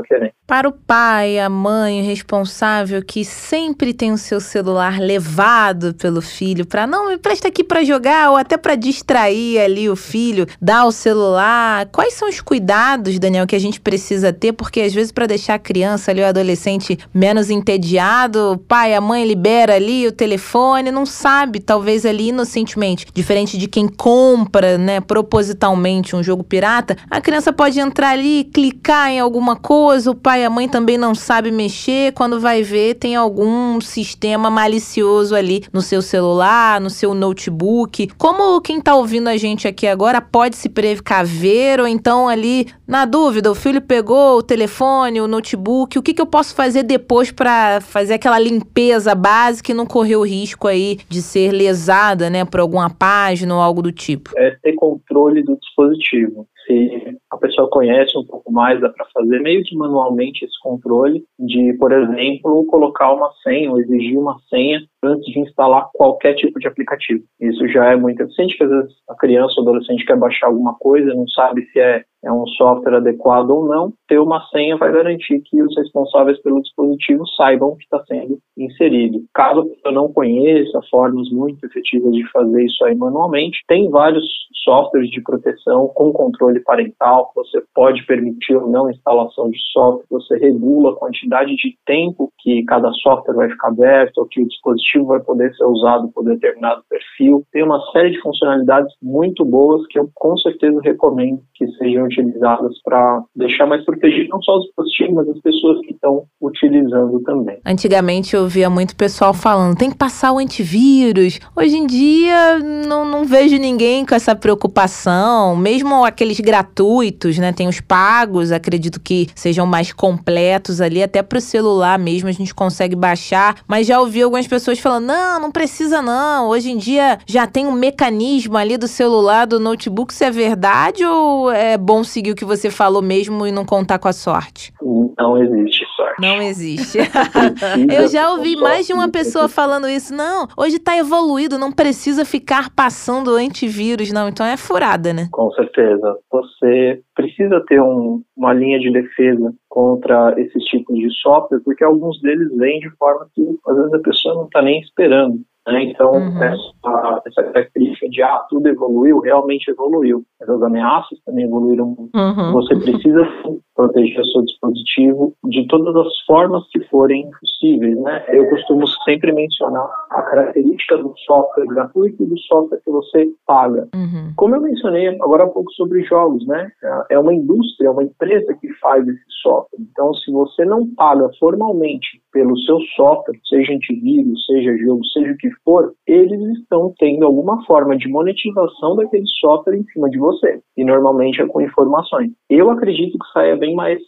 querendo. Para o pai, a mãe, o responsável que sempre tem o seu celular levado pelo filho para não me presta aqui para jogar ou até para distrair ali o filho, dar o celular. Quais são os cuidados, Daniel, que a gente precisa ter? Porque às vezes para deixar a criança ali o adolescente menos entediado, o pai, a mãe libera ali o telefone, não sabe, talvez ali inocentemente, diferente de quem compra, né, propositalmente um jogo pirata, a criança pode entrar ali, clicar em alguma alguma coisa, o pai e a mãe também não sabem mexer, quando vai ver tem algum sistema malicioso ali no seu celular, no seu notebook. Como quem tá ouvindo a gente aqui agora pode se precaver ou então ali, na dúvida, o filho pegou o telefone, o notebook, o que, que eu posso fazer depois para fazer aquela limpeza básica e não correr o risco aí de ser lesada, né, por alguma página ou algo do tipo? É ter controle do dispositivo se a pessoa conhece um pouco mais, dá para fazer meio que manualmente esse controle de, por exemplo, colocar uma senha ou exigir uma senha antes de instalar qualquer tipo de aplicativo. Isso já é muito eficiente, porque às vezes a criança ou adolescente quer baixar alguma coisa, não sabe se é, é um software adequado ou não. Ter uma senha vai garantir que os responsáveis pelo dispositivo saibam o que está sendo inserido. Caso eu não conheça formas muito efetivas de fazer isso aí manualmente, tem vários softwares de proteção com controle parental, você pode permitir ou não a instalação de software, você regula a quantidade de tempo que cada software vai ficar aberto ou que o dispositivo vai poder ser usado por determinado perfil. Tem uma série de funcionalidades muito boas que eu com certeza recomendo que sejam utilizadas para deixar mais protegido não só os dispositivos, mas as pessoas que estão utilizando também. Antigamente eu via muito pessoal falando, tem que passar o antivírus. Hoje em dia não, não vejo ninguém com essa preocupação, mesmo aqueles gratuitos, né? Tem os pagos, acredito que sejam mais completos ali, até para o celular mesmo a gente consegue baixar. Mas já ouvi algumas pessoas falando: não, não precisa não. Hoje em dia já tem um mecanismo ali do celular, do notebook. Se é verdade ou é bom seguir o que você falou mesmo e não contar com a sorte? Não existe sorte. Não existe. Eu já ouvi mais de uma pessoa falando isso. Não, hoje está evoluído, não precisa ficar passando antivírus, não. Então é furada, né? Com certeza. Você precisa ter um, uma linha de defesa contra esses tipos de software, porque alguns deles vêm de forma que às vezes a pessoa não está nem esperando. Né? Então, uhum. essa, essa, característica de ah, tudo evoluiu, realmente evoluiu. As ameaças também evoluíram. Uhum. Você precisa sim, proteger o seu dispositivo de todas as formas que forem possíveis. Né? Eu costumo sempre mencionar a característica do software gratuito e do software que você paga. Uhum. Como eu mencionei agora há pouco sobre jogos, né? é uma indústria, é uma empresa que faz esse software. Então, se você não paga formalmente pelo seu software, seja antivírus, seja jogo, seja o que for, eles estão tendo alguma forma de monetização daquele software em cima de você. E normalmente é com informações. Eu acredito que saia bem mais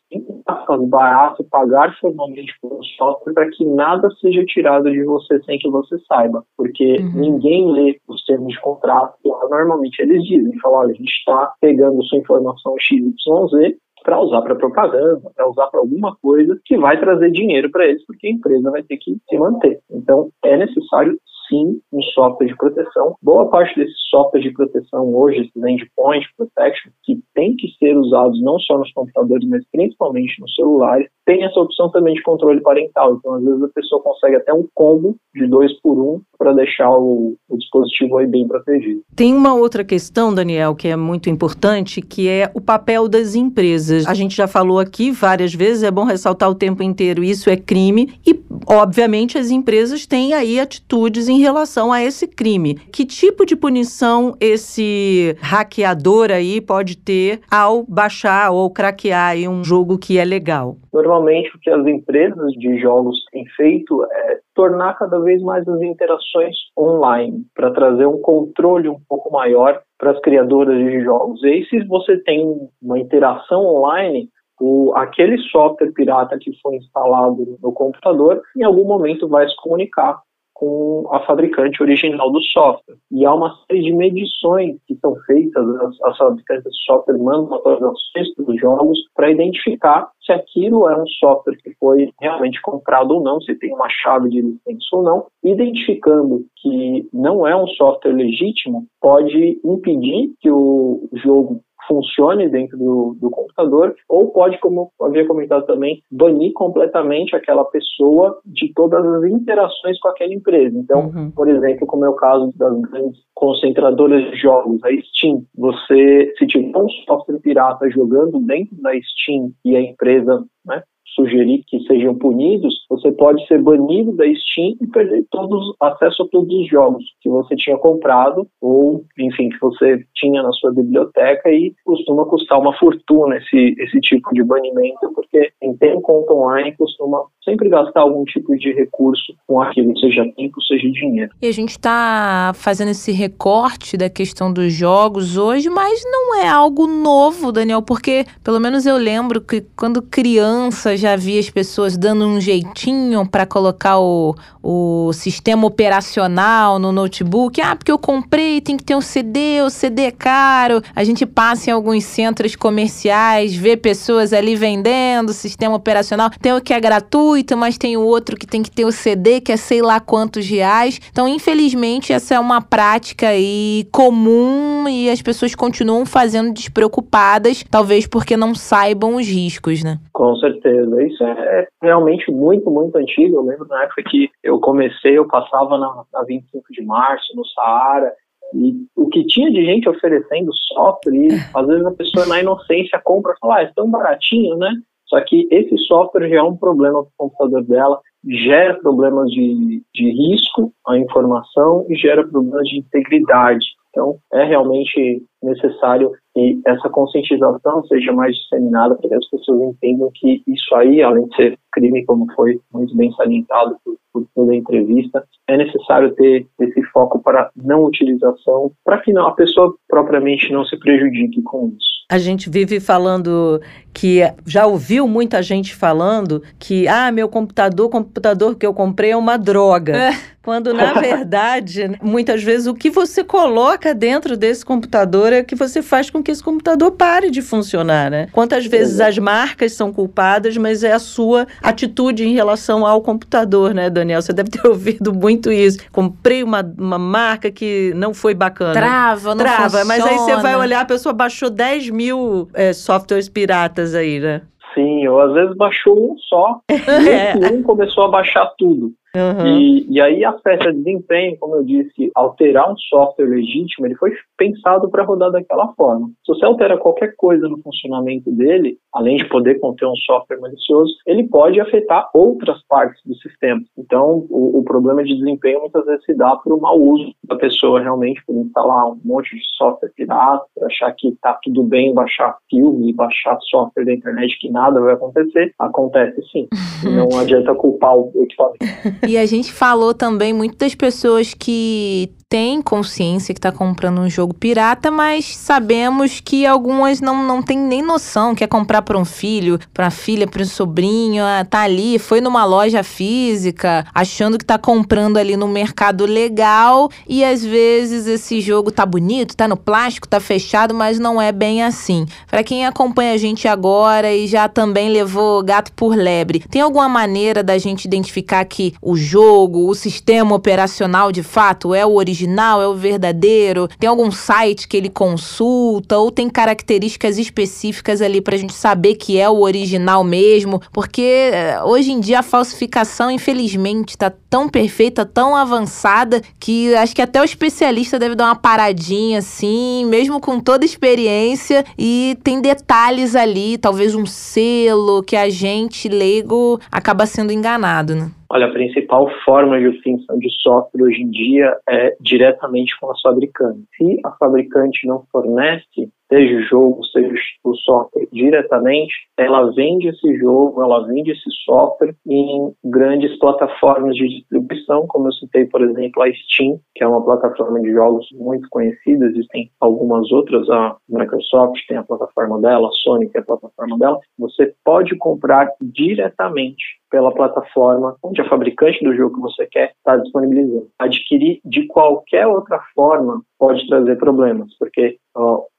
barato pagar formalmente um software para que nada seja tirado de você sem que você saiba. Porque uhum. ninguém lê os termos de contrato. Normalmente eles dizem, falam, olha, a gente está pegando sua informação XYZ para usar para propaganda, para usar para alguma coisa que vai trazer dinheiro para eles, porque a empresa vai ter que se manter. Então, é necessário sim um software de proteção. Boa parte desses softwares de proteção hoje, esses endpoint protection, que tem que ser usados não só nos computadores, mas principalmente nos celulares, tem essa opção também de controle parental. Então, às vezes, a pessoa consegue até um combo de dois por um para deixar o, o, dispositivo aí bem protegido. Tem uma outra questão, Daniel, que é muito importante, que é o papel das empresas. A gente já falou aqui várias vezes, é bom ressaltar o tempo inteiro, isso é crime e, obviamente, as empresas têm aí atitudes em relação a esse crime. Que tipo de punição esse hackeador aí pode ter ao baixar ou craquear um jogo que é legal? Normalmente, o que as empresas de jogos têm feito é tornar cada vez mais as interações online, para trazer um controle um pouco maior para as criadoras de jogos. E aí, se você tem uma interação online, o, aquele software pirata que foi instalado no computador, em algum momento vai se comunicar com a fabricante original do software. E há uma série de medições que são feitas, as, as fabricantes de software mandam atualizações para os jogos para identificar se aquilo é um software que foi realmente comprado ou não, se tem uma chave de licença ou não. Identificando que não é um software legítimo, pode impedir que o jogo funcione dentro do, do, computador, ou pode, como eu havia comentado também, banir completamente aquela pessoa de todas as interações com aquela empresa. Então, uhum. por exemplo, como é o caso das grandes concentradoras de jogos, a Steam, você, se tiver um software pirata jogando dentro da Steam e a empresa né, sugerir que sejam punidos, você pode ser banido da Steam e perder todos acesso a todos os jogos que você tinha comprado ou, enfim, que você tinha na sua biblioteca e costuma custar uma fortuna esse, esse tipo de banimento, porque quem tem conta online costuma sempre gastar algum tipo de recurso com aquilo, seja tempo, seja dinheiro. E a gente está fazendo esse recorte da questão dos jogos hoje, mas não é algo novo, Daniel, porque pelo menos eu lembro que quando criança já vi as pessoas dando um jeitinho para colocar o, o sistema operacional no notebook. Ah, porque eu comprei, tem que ter um CD, o CD é caro. A gente passa em alguns centros comerciais, vê pessoas ali vendendo sistema operacional. Tem o que é gratuito, mas tem o outro que tem que ter o CD, que é sei lá quantos reais. Então, infelizmente, essa é uma prática aí comum e as pessoas continuam fazendo despreocupadas, talvez porque não saibam os riscos, né? Com certeza. Isso é realmente muito, muito antigo. Eu lembro na época que eu comecei, eu passava na, na 25 de março, no Saara, e o que tinha de gente oferecendo software, e às vezes a pessoa na inocência compra e fala, ah, é tão baratinho, né? Só que esse software já é um problema para o computador dela, gera problemas de, de risco à informação e gera problemas de integridade. Então, é realmente necessário que essa conscientização seja mais disseminada para que as pessoas entendam que isso aí, além de ser crime, como foi muito bem salientado por, por toda a entrevista, é necessário ter esse foco para não utilização, para que não, a pessoa propriamente não se prejudique com isso. A gente vive falando que já ouviu muita gente falando que ah, meu computador, computador que eu comprei é uma droga. É. Quando na verdade, muitas vezes o que você coloca dentro desse computador é o que você faz com que esse computador pare de funcionar, né? Quantas vezes as marcas são culpadas, mas é a sua atitude em relação ao computador, né, Daniel? Você deve ter ouvido muito isso. Comprei uma, uma marca que não foi bacana. Trava, não Trava, funciona. mas aí você vai olhar, a pessoa baixou 10 mil é, softwares piratas aí, né? Sim, ou às vezes baixou um só, e um começou a baixar tudo. Uhum. E, e aí afeta desempenho, como eu disse, alterar um software legítimo, ele foi pensado para rodar daquela forma. Se você altera qualquer coisa no funcionamento dele, além de poder conter um software malicioso, ele pode afetar outras partes do sistema. Então, o, o problema de desempenho muitas vezes se dá por um mau uso da pessoa realmente por instalar um monte de software pirata, achar que está tudo bem baixar filme, baixar software da internet que nada vai acontecer. Acontece sim. Não adianta culpar o equipamento. E a gente falou também muito das pessoas que têm consciência que está comprando um jogo pirata, mas sabemos que algumas não, não têm nem noção, quer comprar para um filho, para filha, para um sobrinho, ah, tá ali, foi numa loja física, achando que está comprando ali no mercado legal e às vezes esse jogo tá bonito, tá no plástico, tá fechado, mas não é bem assim. Para quem acompanha a gente agora e já também levou gato por lebre, tem alguma maneira da gente identificar que o jogo, o sistema operacional de fato é o original, é o verdadeiro? Tem algum site que ele consulta ou tem características específicas ali para a gente saber que é o original mesmo? Porque eh, hoje em dia a falsificação, infelizmente, está tão perfeita, tão avançada que acho que até o especialista deve dar uma paradinha assim, mesmo com toda a experiência e tem detalhes ali, talvez um selo que a gente leigo acaba sendo enganado, né? Olha, a principal forma de obtenção de software hoje em dia é diretamente com as fabricantes. Se a fabricante não fornece seja o jogo, seja o software diretamente, ela vende esse jogo, ela vende esse software em grandes plataformas de distribuição, como eu citei, por exemplo, a Steam, que é uma plataforma de jogos muito conhecida, existem algumas outras, a Microsoft tem a plataforma dela, a Sony tem a plataforma dela, você pode comprar diretamente pela plataforma onde a fabricante do jogo que você quer está disponibilizando. Adquirir de qualquer outra forma pode trazer problemas, porque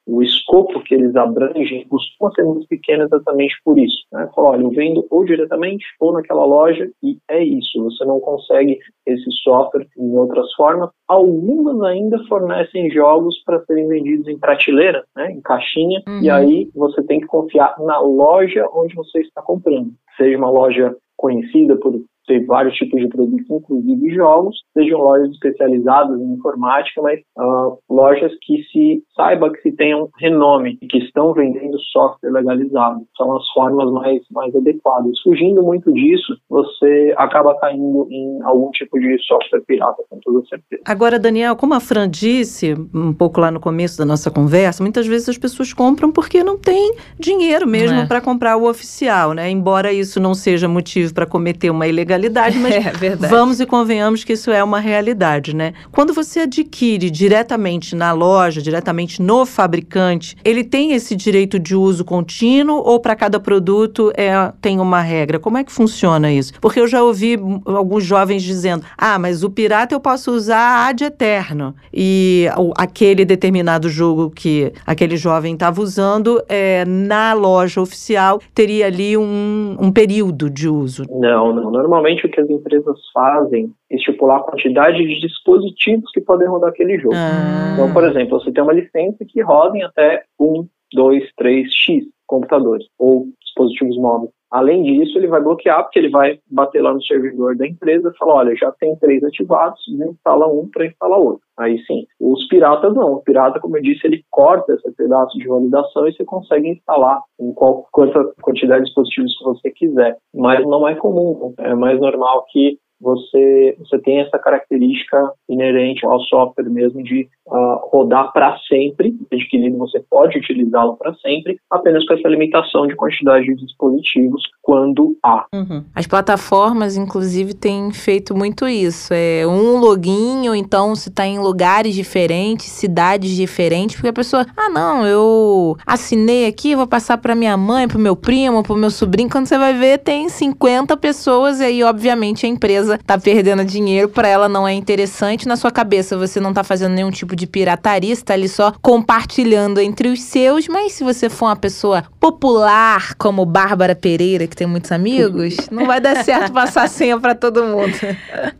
o escopo que eles abrangem costuma ser muito pequeno exatamente por isso. Né? Fala, olha, eu vendo ou diretamente ou naquela loja e é isso. Você não consegue esse software em outras formas. Algumas ainda fornecem jogos para serem vendidos em prateleira, né? em caixinha, uhum. e aí você tem que confiar na loja onde você está comprando. Seja uma loja conhecida por ter vários tipos de produtos, inclusive jogos, sejam lojas especializadas em informática, mas uh, lojas que se saiba que se tenham renome, que estão vendendo software legalizado. São as formas mais, mais adequadas. Fugindo muito disso, você acaba caindo em algum tipo de software pirata, com toda certeza. Agora, Daniel, como a Fran disse um pouco lá no começo da nossa conversa, muitas vezes as pessoas compram porque não tem dinheiro mesmo é. para comprar o oficial, né? Embora isso não seja motivo para cometer uma ilegalidade, mas é, vamos e convenhamos que isso é uma realidade, né? Quando você adquire diretamente na loja, diretamente no fabricante, ele tem esse direito de uso contínuo ou para cada produto é, tem uma regra? Como é que funciona isso? Porque eu já ouvi alguns jovens dizendo: ah, mas o pirata eu posso usar ad eterno. E o, aquele determinado jogo que aquele jovem estava usando, é, na loja oficial, teria ali um, um período de uso. Não, não. Normalmente o que as empresas fazem é estipular a quantidade de dispositivos que podem rodar aquele jogo. Ah. Então, por exemplo, você tem uma licença que rodem até um, dois, três X computadores ou dispositivos móveis. Além disso, ele vai bloquear, porque ele vai bater lá no servidor da empresa e falar: olha, já tem três ativados, instala um para instalar outro. Aí sim. Os piratas não. O pirata, como eu disse, ele corta esse pedaço de validação e você consegue instalar em qualquer quantidade de dispositivos que você quiser. Mas não é comum. É mais normal que você, você tem essa característica inerente ao software mesmo de uh, rodar para sempre, adquirido você pode utilizá-lo para sempre, apenas com essa limitação de quantidade de dispositivos quando há. Uhum. As plataformas, inclusive, têm feito muito isso. É um login, ou então se está em lugares diferentes, cidades diferentes, porque a pessoa, ah, não, eu assinei aqui, vou passar para minha mãe, para meu primo, para meu sobrinho. Quando você vai ver, tem 50 pessoas, e aí, obviamente, a empresa empresa tá perdendo dinheiro, para ela não é interessante. Na sua cabeça, você não tá fazendo nenhum tipo de pirataria, você tá ali só compartilhando entre os seus. Mas se você for uma pessoa popular, como Bárbara Pereira, que tem muitos amigos, não vai dar certo passar senha para todo mundo.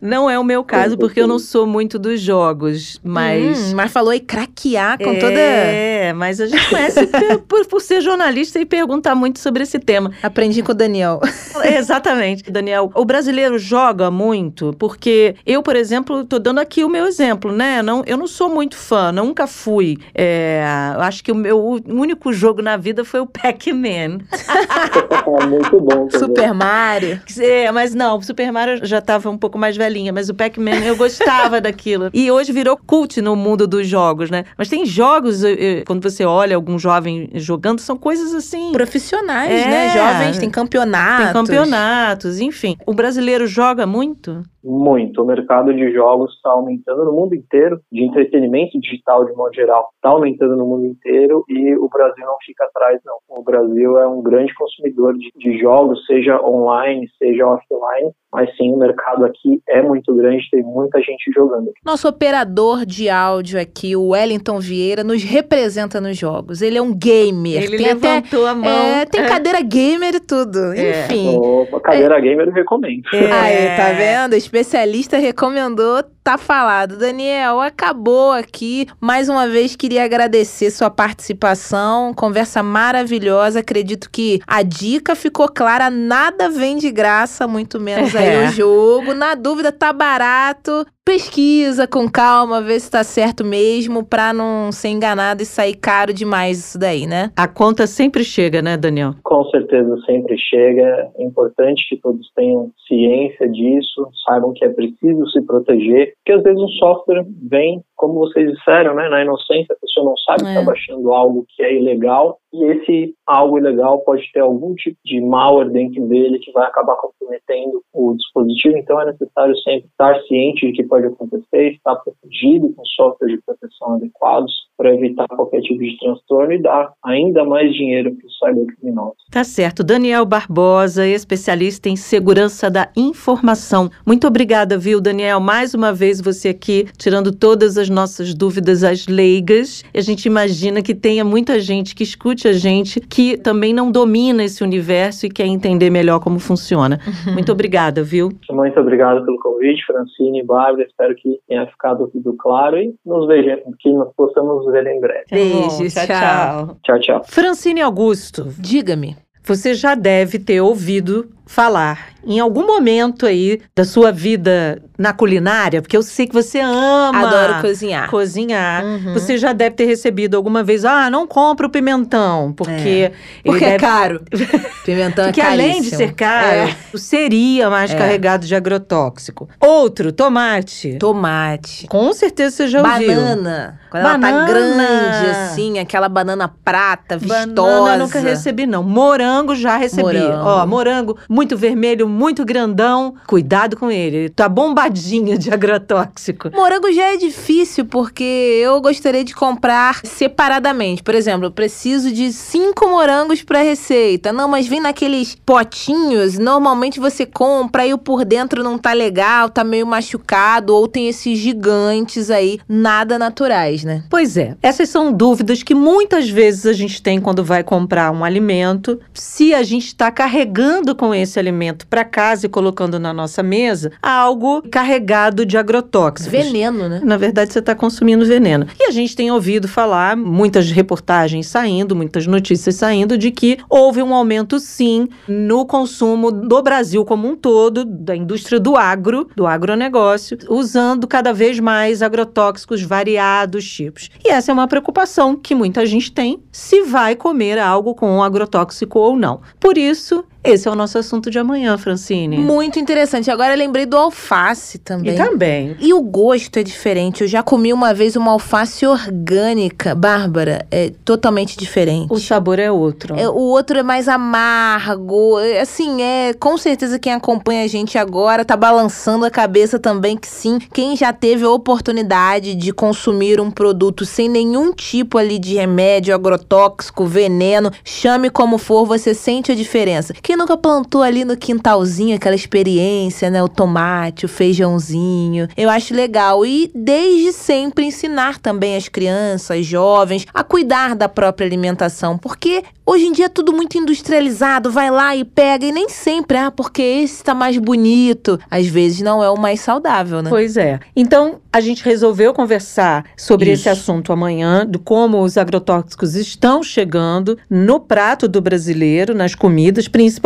Não é o meu caso, porque eu não sou muito dos jogos, mas. Hum, mas falou aí craquear com é, toda. É, mas a gente conhece por, por ser jornalista e perguntar muito sobre esse tema. Aprendi com o Daniel. Exatamente. Daniel, o brasileiro joga muito, porque eu, por exemplo, tô dando aqui o meu exemplo, né? Não, eu não sou muito fã, nunca fui. É, acho que o meu único jogo na vida foi o Pac-Man. muito bom. Também. Super Mario. É, mas não, Super Mario já tava um pouco mais velhinha, mas o Pac-Man eu gostava daquilo. E hoje virou cult no mundo dos jogos, né? Mas tem jogos, quando você olha algum jovem jogando, são coisas assim. Profissionais, né? é, né? Jovens, tem campeonatos. Tem campeonatos, enfim. O brasileiro joga muito muito? Muito. O mercado de jogos está aumentando no mundo inteiro, de entretenimento digital de modo geral, está aumentando no mundo inteiro e o Brasil não fica atrás, não. O Brasil é um grande consumidor de, de jogos, seja online, seja offline, mas sim, o mercado aqui é muito grande, tem muita gente jogando. Nosso operador de áudio aqui, o Wellington Vieira, nos representa nos jogos. Ele é um gamer. Ele tem levantou até, a mão. É, tem cadeira gamer e tudo. É. Enfim. Opa, cadeira é. gamer eu recomendo. É. Aí, tá vendo? Especialista recomendou, tá falado. Daniel, acabou aqui. Mais uma vez queria agradecer sua participação. Conversa maravilhosa. Acredito que a dica ficou clara. Nada vem de graça, muito menos aí é. o jogo. Na dúvida, tá barato pesquisa com calma, vê se tá certo mesmo, pra não ser enganado e sair caro demais isso daí, né? A conta sempre chega, né, Daniel? Com certeza sempre chega. É importante que todos tenham ciência disso, saibam que é preciso se proteger, porque às vezes um software vem, como vocês disseram, né, na inocência, a pessoa não sabe é. que está baixando algo que é ilegal, e esse algo ilegal pode ter algum tipo de malware dentro dele que vai acabar comprometendo o dispositivo, então é necessário sempre estar ciente de que pode acontecer, estar protegido com software de proteção adequados para evitar qualquer tipo de transtorno e dar ainda mais dinheiro para os cybercriminosos. Tá certo. Daniel Barbosa, especialista em segurança da informação. Muito obrigada, viu, Daniel? Mais uma vez você aqui, tirando todas as nossas dúvidas às leigas. A gente imagina que tenha muita gente que escute a gente que também não domina esse universo e quer entender melhor como funciona. Uhum. Muito obrigada, viu? Muito obrigado pelo convite, Francine e Bárbara. Espero que tenha ficado tudo claro e nos vejamos, que nós possamos ver em breve. Beijos, tchau, tchau. Tchau, tchau. Francine Augusto, diga-me. Você já deve ter ouvido falar em algum momento aí da sua vida na culinária, porque eu sei que você ama Adoro cozinhar. cozinhar. Uhum. Você já deve ter recebido alguma vez, ah, não compra o pimentão, porque ele Porque é deve- caro. Pimentão porque é caríssimo. além de ser caro, É. seria mais É. carregado de agrotóxico. Outro, tomate. Tomate. Com certeza você já ouviu. Banana. Quando ela Banana. tá grande, assim, aquela banana prata, vistosa. Banana eu nunca recebi, não. Morango já recebi. Morango. Ó, morango muito vermelho, muito grandão. Cuidado com ele. Ele tá bombadinho de agrotóxico. Morango já é difícil porque eu gostaria de comprar separadamente. Por exemplo, eu preciso de cinco morangos para receita. Não, mas vem naqueles potinhos. Normalmente você compra e o por dentro não tá legal, tá meio machucado ou tem esses gigantes aí, nada naturais, né? Pois é, essas são dúvidas que muitas vezes a gente tem quando vai comprar um alimento. Se a gente está carregando com esse alimento para casa e colocando na nossa mesa algo carregado de agrotóxicos. Veneno, né? Na verdade, você está consumindo veneno. E a gente tem ouvido falar, muitas reportagens saindo, muitas notícias saindo, de que houve um aumento, sim, no consumo do Brasil como um todo, da indústria do agro, do agronegócio, usando cada vez mais agrotóxicos variados tipos. E essa é uma preocupação que muita gente tem, se vai comer algo com agrotóxico ou não. Por isso, esse é o nosso assunto de amanhã, Francine. Muito interessante. Agora eu lembrei do alface também. E também. E o gosto é diferente. Eu já comi uma vez uma alface orgânica. Bárbara, é totalmente diferente. O sabor é outro. É, o outro é mais amargo. É, Assim, é com certeza quem acompanha a gente agora tá balançando a cabeça também que sim. Quem já teve a oportunidade de consumir um produto sem nenhum tipo ali de remédio, agrotóxico, veneno, chame como for, você sente a diferença. Quem nunca plantou ali no quintalzinho aquela experiência, né? O tomate, o feijãozinho. Eu acho legal. E desde sempre ensinar também as crianças, jovens, a cuidar da própria alimentação. Porque hoje em dia é tudo muito industrializado. Vai lá e pega. E nem sempre, ah, porque esse tá mais bonito. Às vezes não é o mais saudável, né? Pois é. Então, a gente resolveu conversar sobre Isso. esse assunto amanhã, de como os agrotóxicos estão chegando no prato do brasileiro, nas comidas, principalmente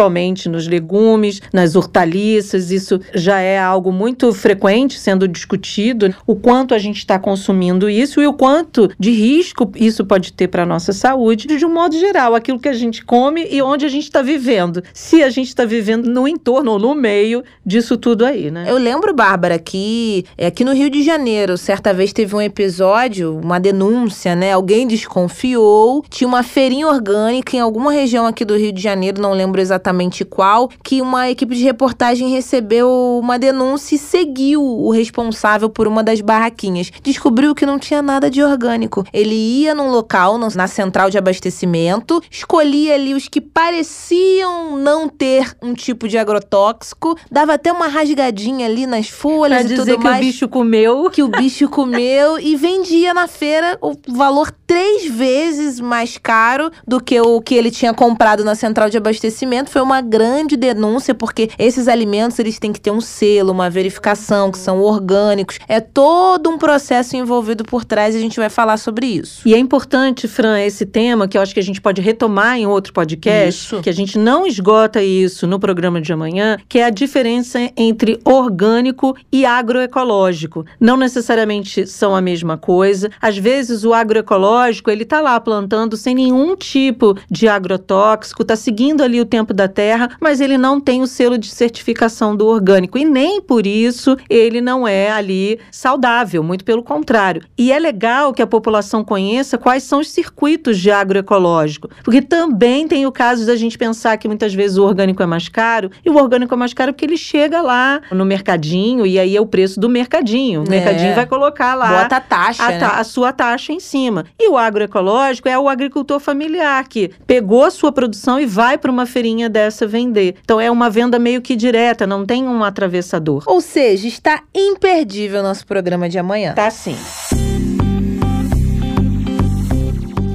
nos legumes, nas hortaliças. Isso já é algo muito frequente sendo discutido, o quanto a gente está consumindo isso e o quanto de risco isso pode ter para a nossa saúde, de um modo geral, aquilo que a gente come e onde a gente está vivendo. Se a gente está vivendo no entorno ou no meio disso tudo aí, né? Eu lembro, Bárbara, que é, aqui no Rio de Janeiro, certa vez teve um episódio, uma denúncia, né? Alguém desconfiou, tinha uma feirinha orgânica em alguma região aqui do Rio de Janeiro, não lembro exatamente qual, que uma equipe de reportagem recebeu uma denúncia e seguiu o responsável por uma das barraquinhas. Descobriu que não tinha nada de orgânico. Ele ia num local, na central de abastecimento, escolhia ali os que pareciam não ter um tipo de agrotóxico, dava até uma rasgadinha ali nas folhas Pra e dizer tudo que mais. o bicho comeu. que o bicho comeu e vendia na feira o valor três vezes mais caro do que o que ele tinha comprado na central de abastecimento. Foi uma grande denúncia, porque esses alimentos eles têm que ter um selo, uma verificação, que são orgânicos. É todo um processo envolvido por trás e a gente vai falar sobre isso. E é importante, Fran, esse tema que eu acho que a gente pode retomar em outro podcast, Isso. que a gente não esgota isso no programa de amanhã, que é a diferença entre orgânico e agroecológico. Não necessariamente são a mesma coisa. Às vezes o agroecológico, ele tá lá plantando sem nenhum tipo de agrotóxico, tá seguindo ali o tempo da terra, mas ele não tem o selo de certificação do orgânico e nem por isso ele não é ali saudável, muito pelo contrário. E é legal que a população conheça quais são os circuitos de agroecológico, porque também tem o caso da gente pensar que muitas vezes o orgânico é mais caro, e o orgânico é mais caro porque ele chega lá no mercadinho e aí é o preço do mercadinho. O É. mercadinho vai colocar lá Bota a taxa, a, né? a sua taxa em cima. E o agroecológico é o agricultor familiar que pegou a sua produção e vai para uma feirinha dessa vender. Então é uma venda meio que direta, não tem um atravessador. Ou seja, está imperdível o nosso programa de amanhã. Tá sim.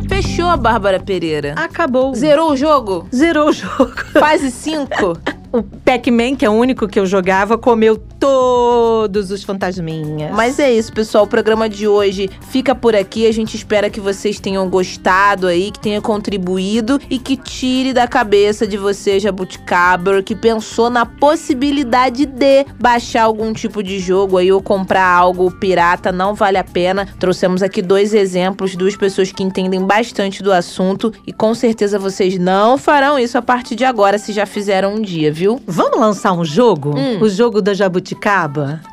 Fechou a Bárbara Pereira. Acabou. Zerou o jogo? Zerou o jogo. Fase 5? o Pac-Man, que é o único que eu jogava, comeu todos os fantasminhas. Mas é isso, pessoal. O programa de hoje fica por aqui. A gente espera que vocês tenham gostado aí, que tenha contribuído e que tire da cabeça de você, Jabuticaba, que pensou na possibilidade de baixar algum tipo de jogo aí ou comprar algo pirata. Não vale a pena. Trouxemos aqui dois exemplos, duas pessoas que entendem bastante do assunto e com certeza vocês não farão isso a partir de agora se já fizeram um dia, viu? Vamos lançar um jogo? Hum. O jogo da jabuticaba?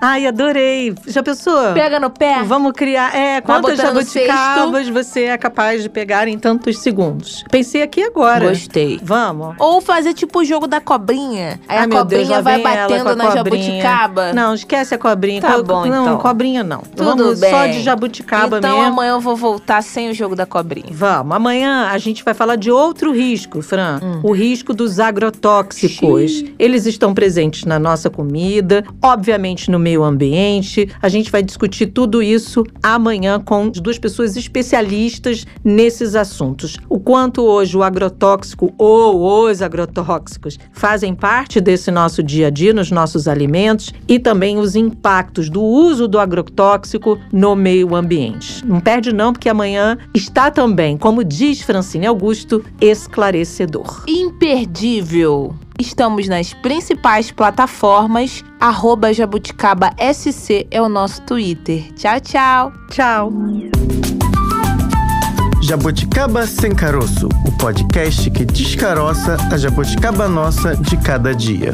Ai, adorei. Já pensou? Pega no pé. Vamos criar. É, quantas jabuticabas você é capaz de pegar em tantos segundos? Pensei aqui agora. Gostei. Vamos. Ou fazer tipo o jogo da cobrinha. Aí Ai, a Deus, cobrinha lá vai batendo na cobrinha. jabuticaba. Não, esquece a cobrinha. Tá Co- bom, não, então. cobrinha não. Tudo Vamos bem. só de jabuticaba então mesmo. amanhã eu vou voltar sem o jogo da cobrinha. Vamos. Amanhã a gente vai falar de outro risco, Fran. Hum. O risco dos agrotóxicos. Eles estão presentes na nossa comida, obviamente no meio ambiente. A gente vai discutir tudo isso amanhã com duas pessoas especialistas nesses assuntos. O quanto hoje o agrotóxico ou os agrotóxicos fazem parte desse nosso dia a dia nos nossos alimentos e também os impactos do uso do agrotóxico no meio ambiente. Não perde não, porque amanhã está também, como diz Francine Augusto, esclarecedor. Imperdível. Estamos nas principais plataformas. Arroba Jabuticaba SC é o nosso Twitter. Tchau, tchau. Tchau. Jabuticaba Sem Caroço, o podcast que descaroça a jabuticaba nossa de cada dia.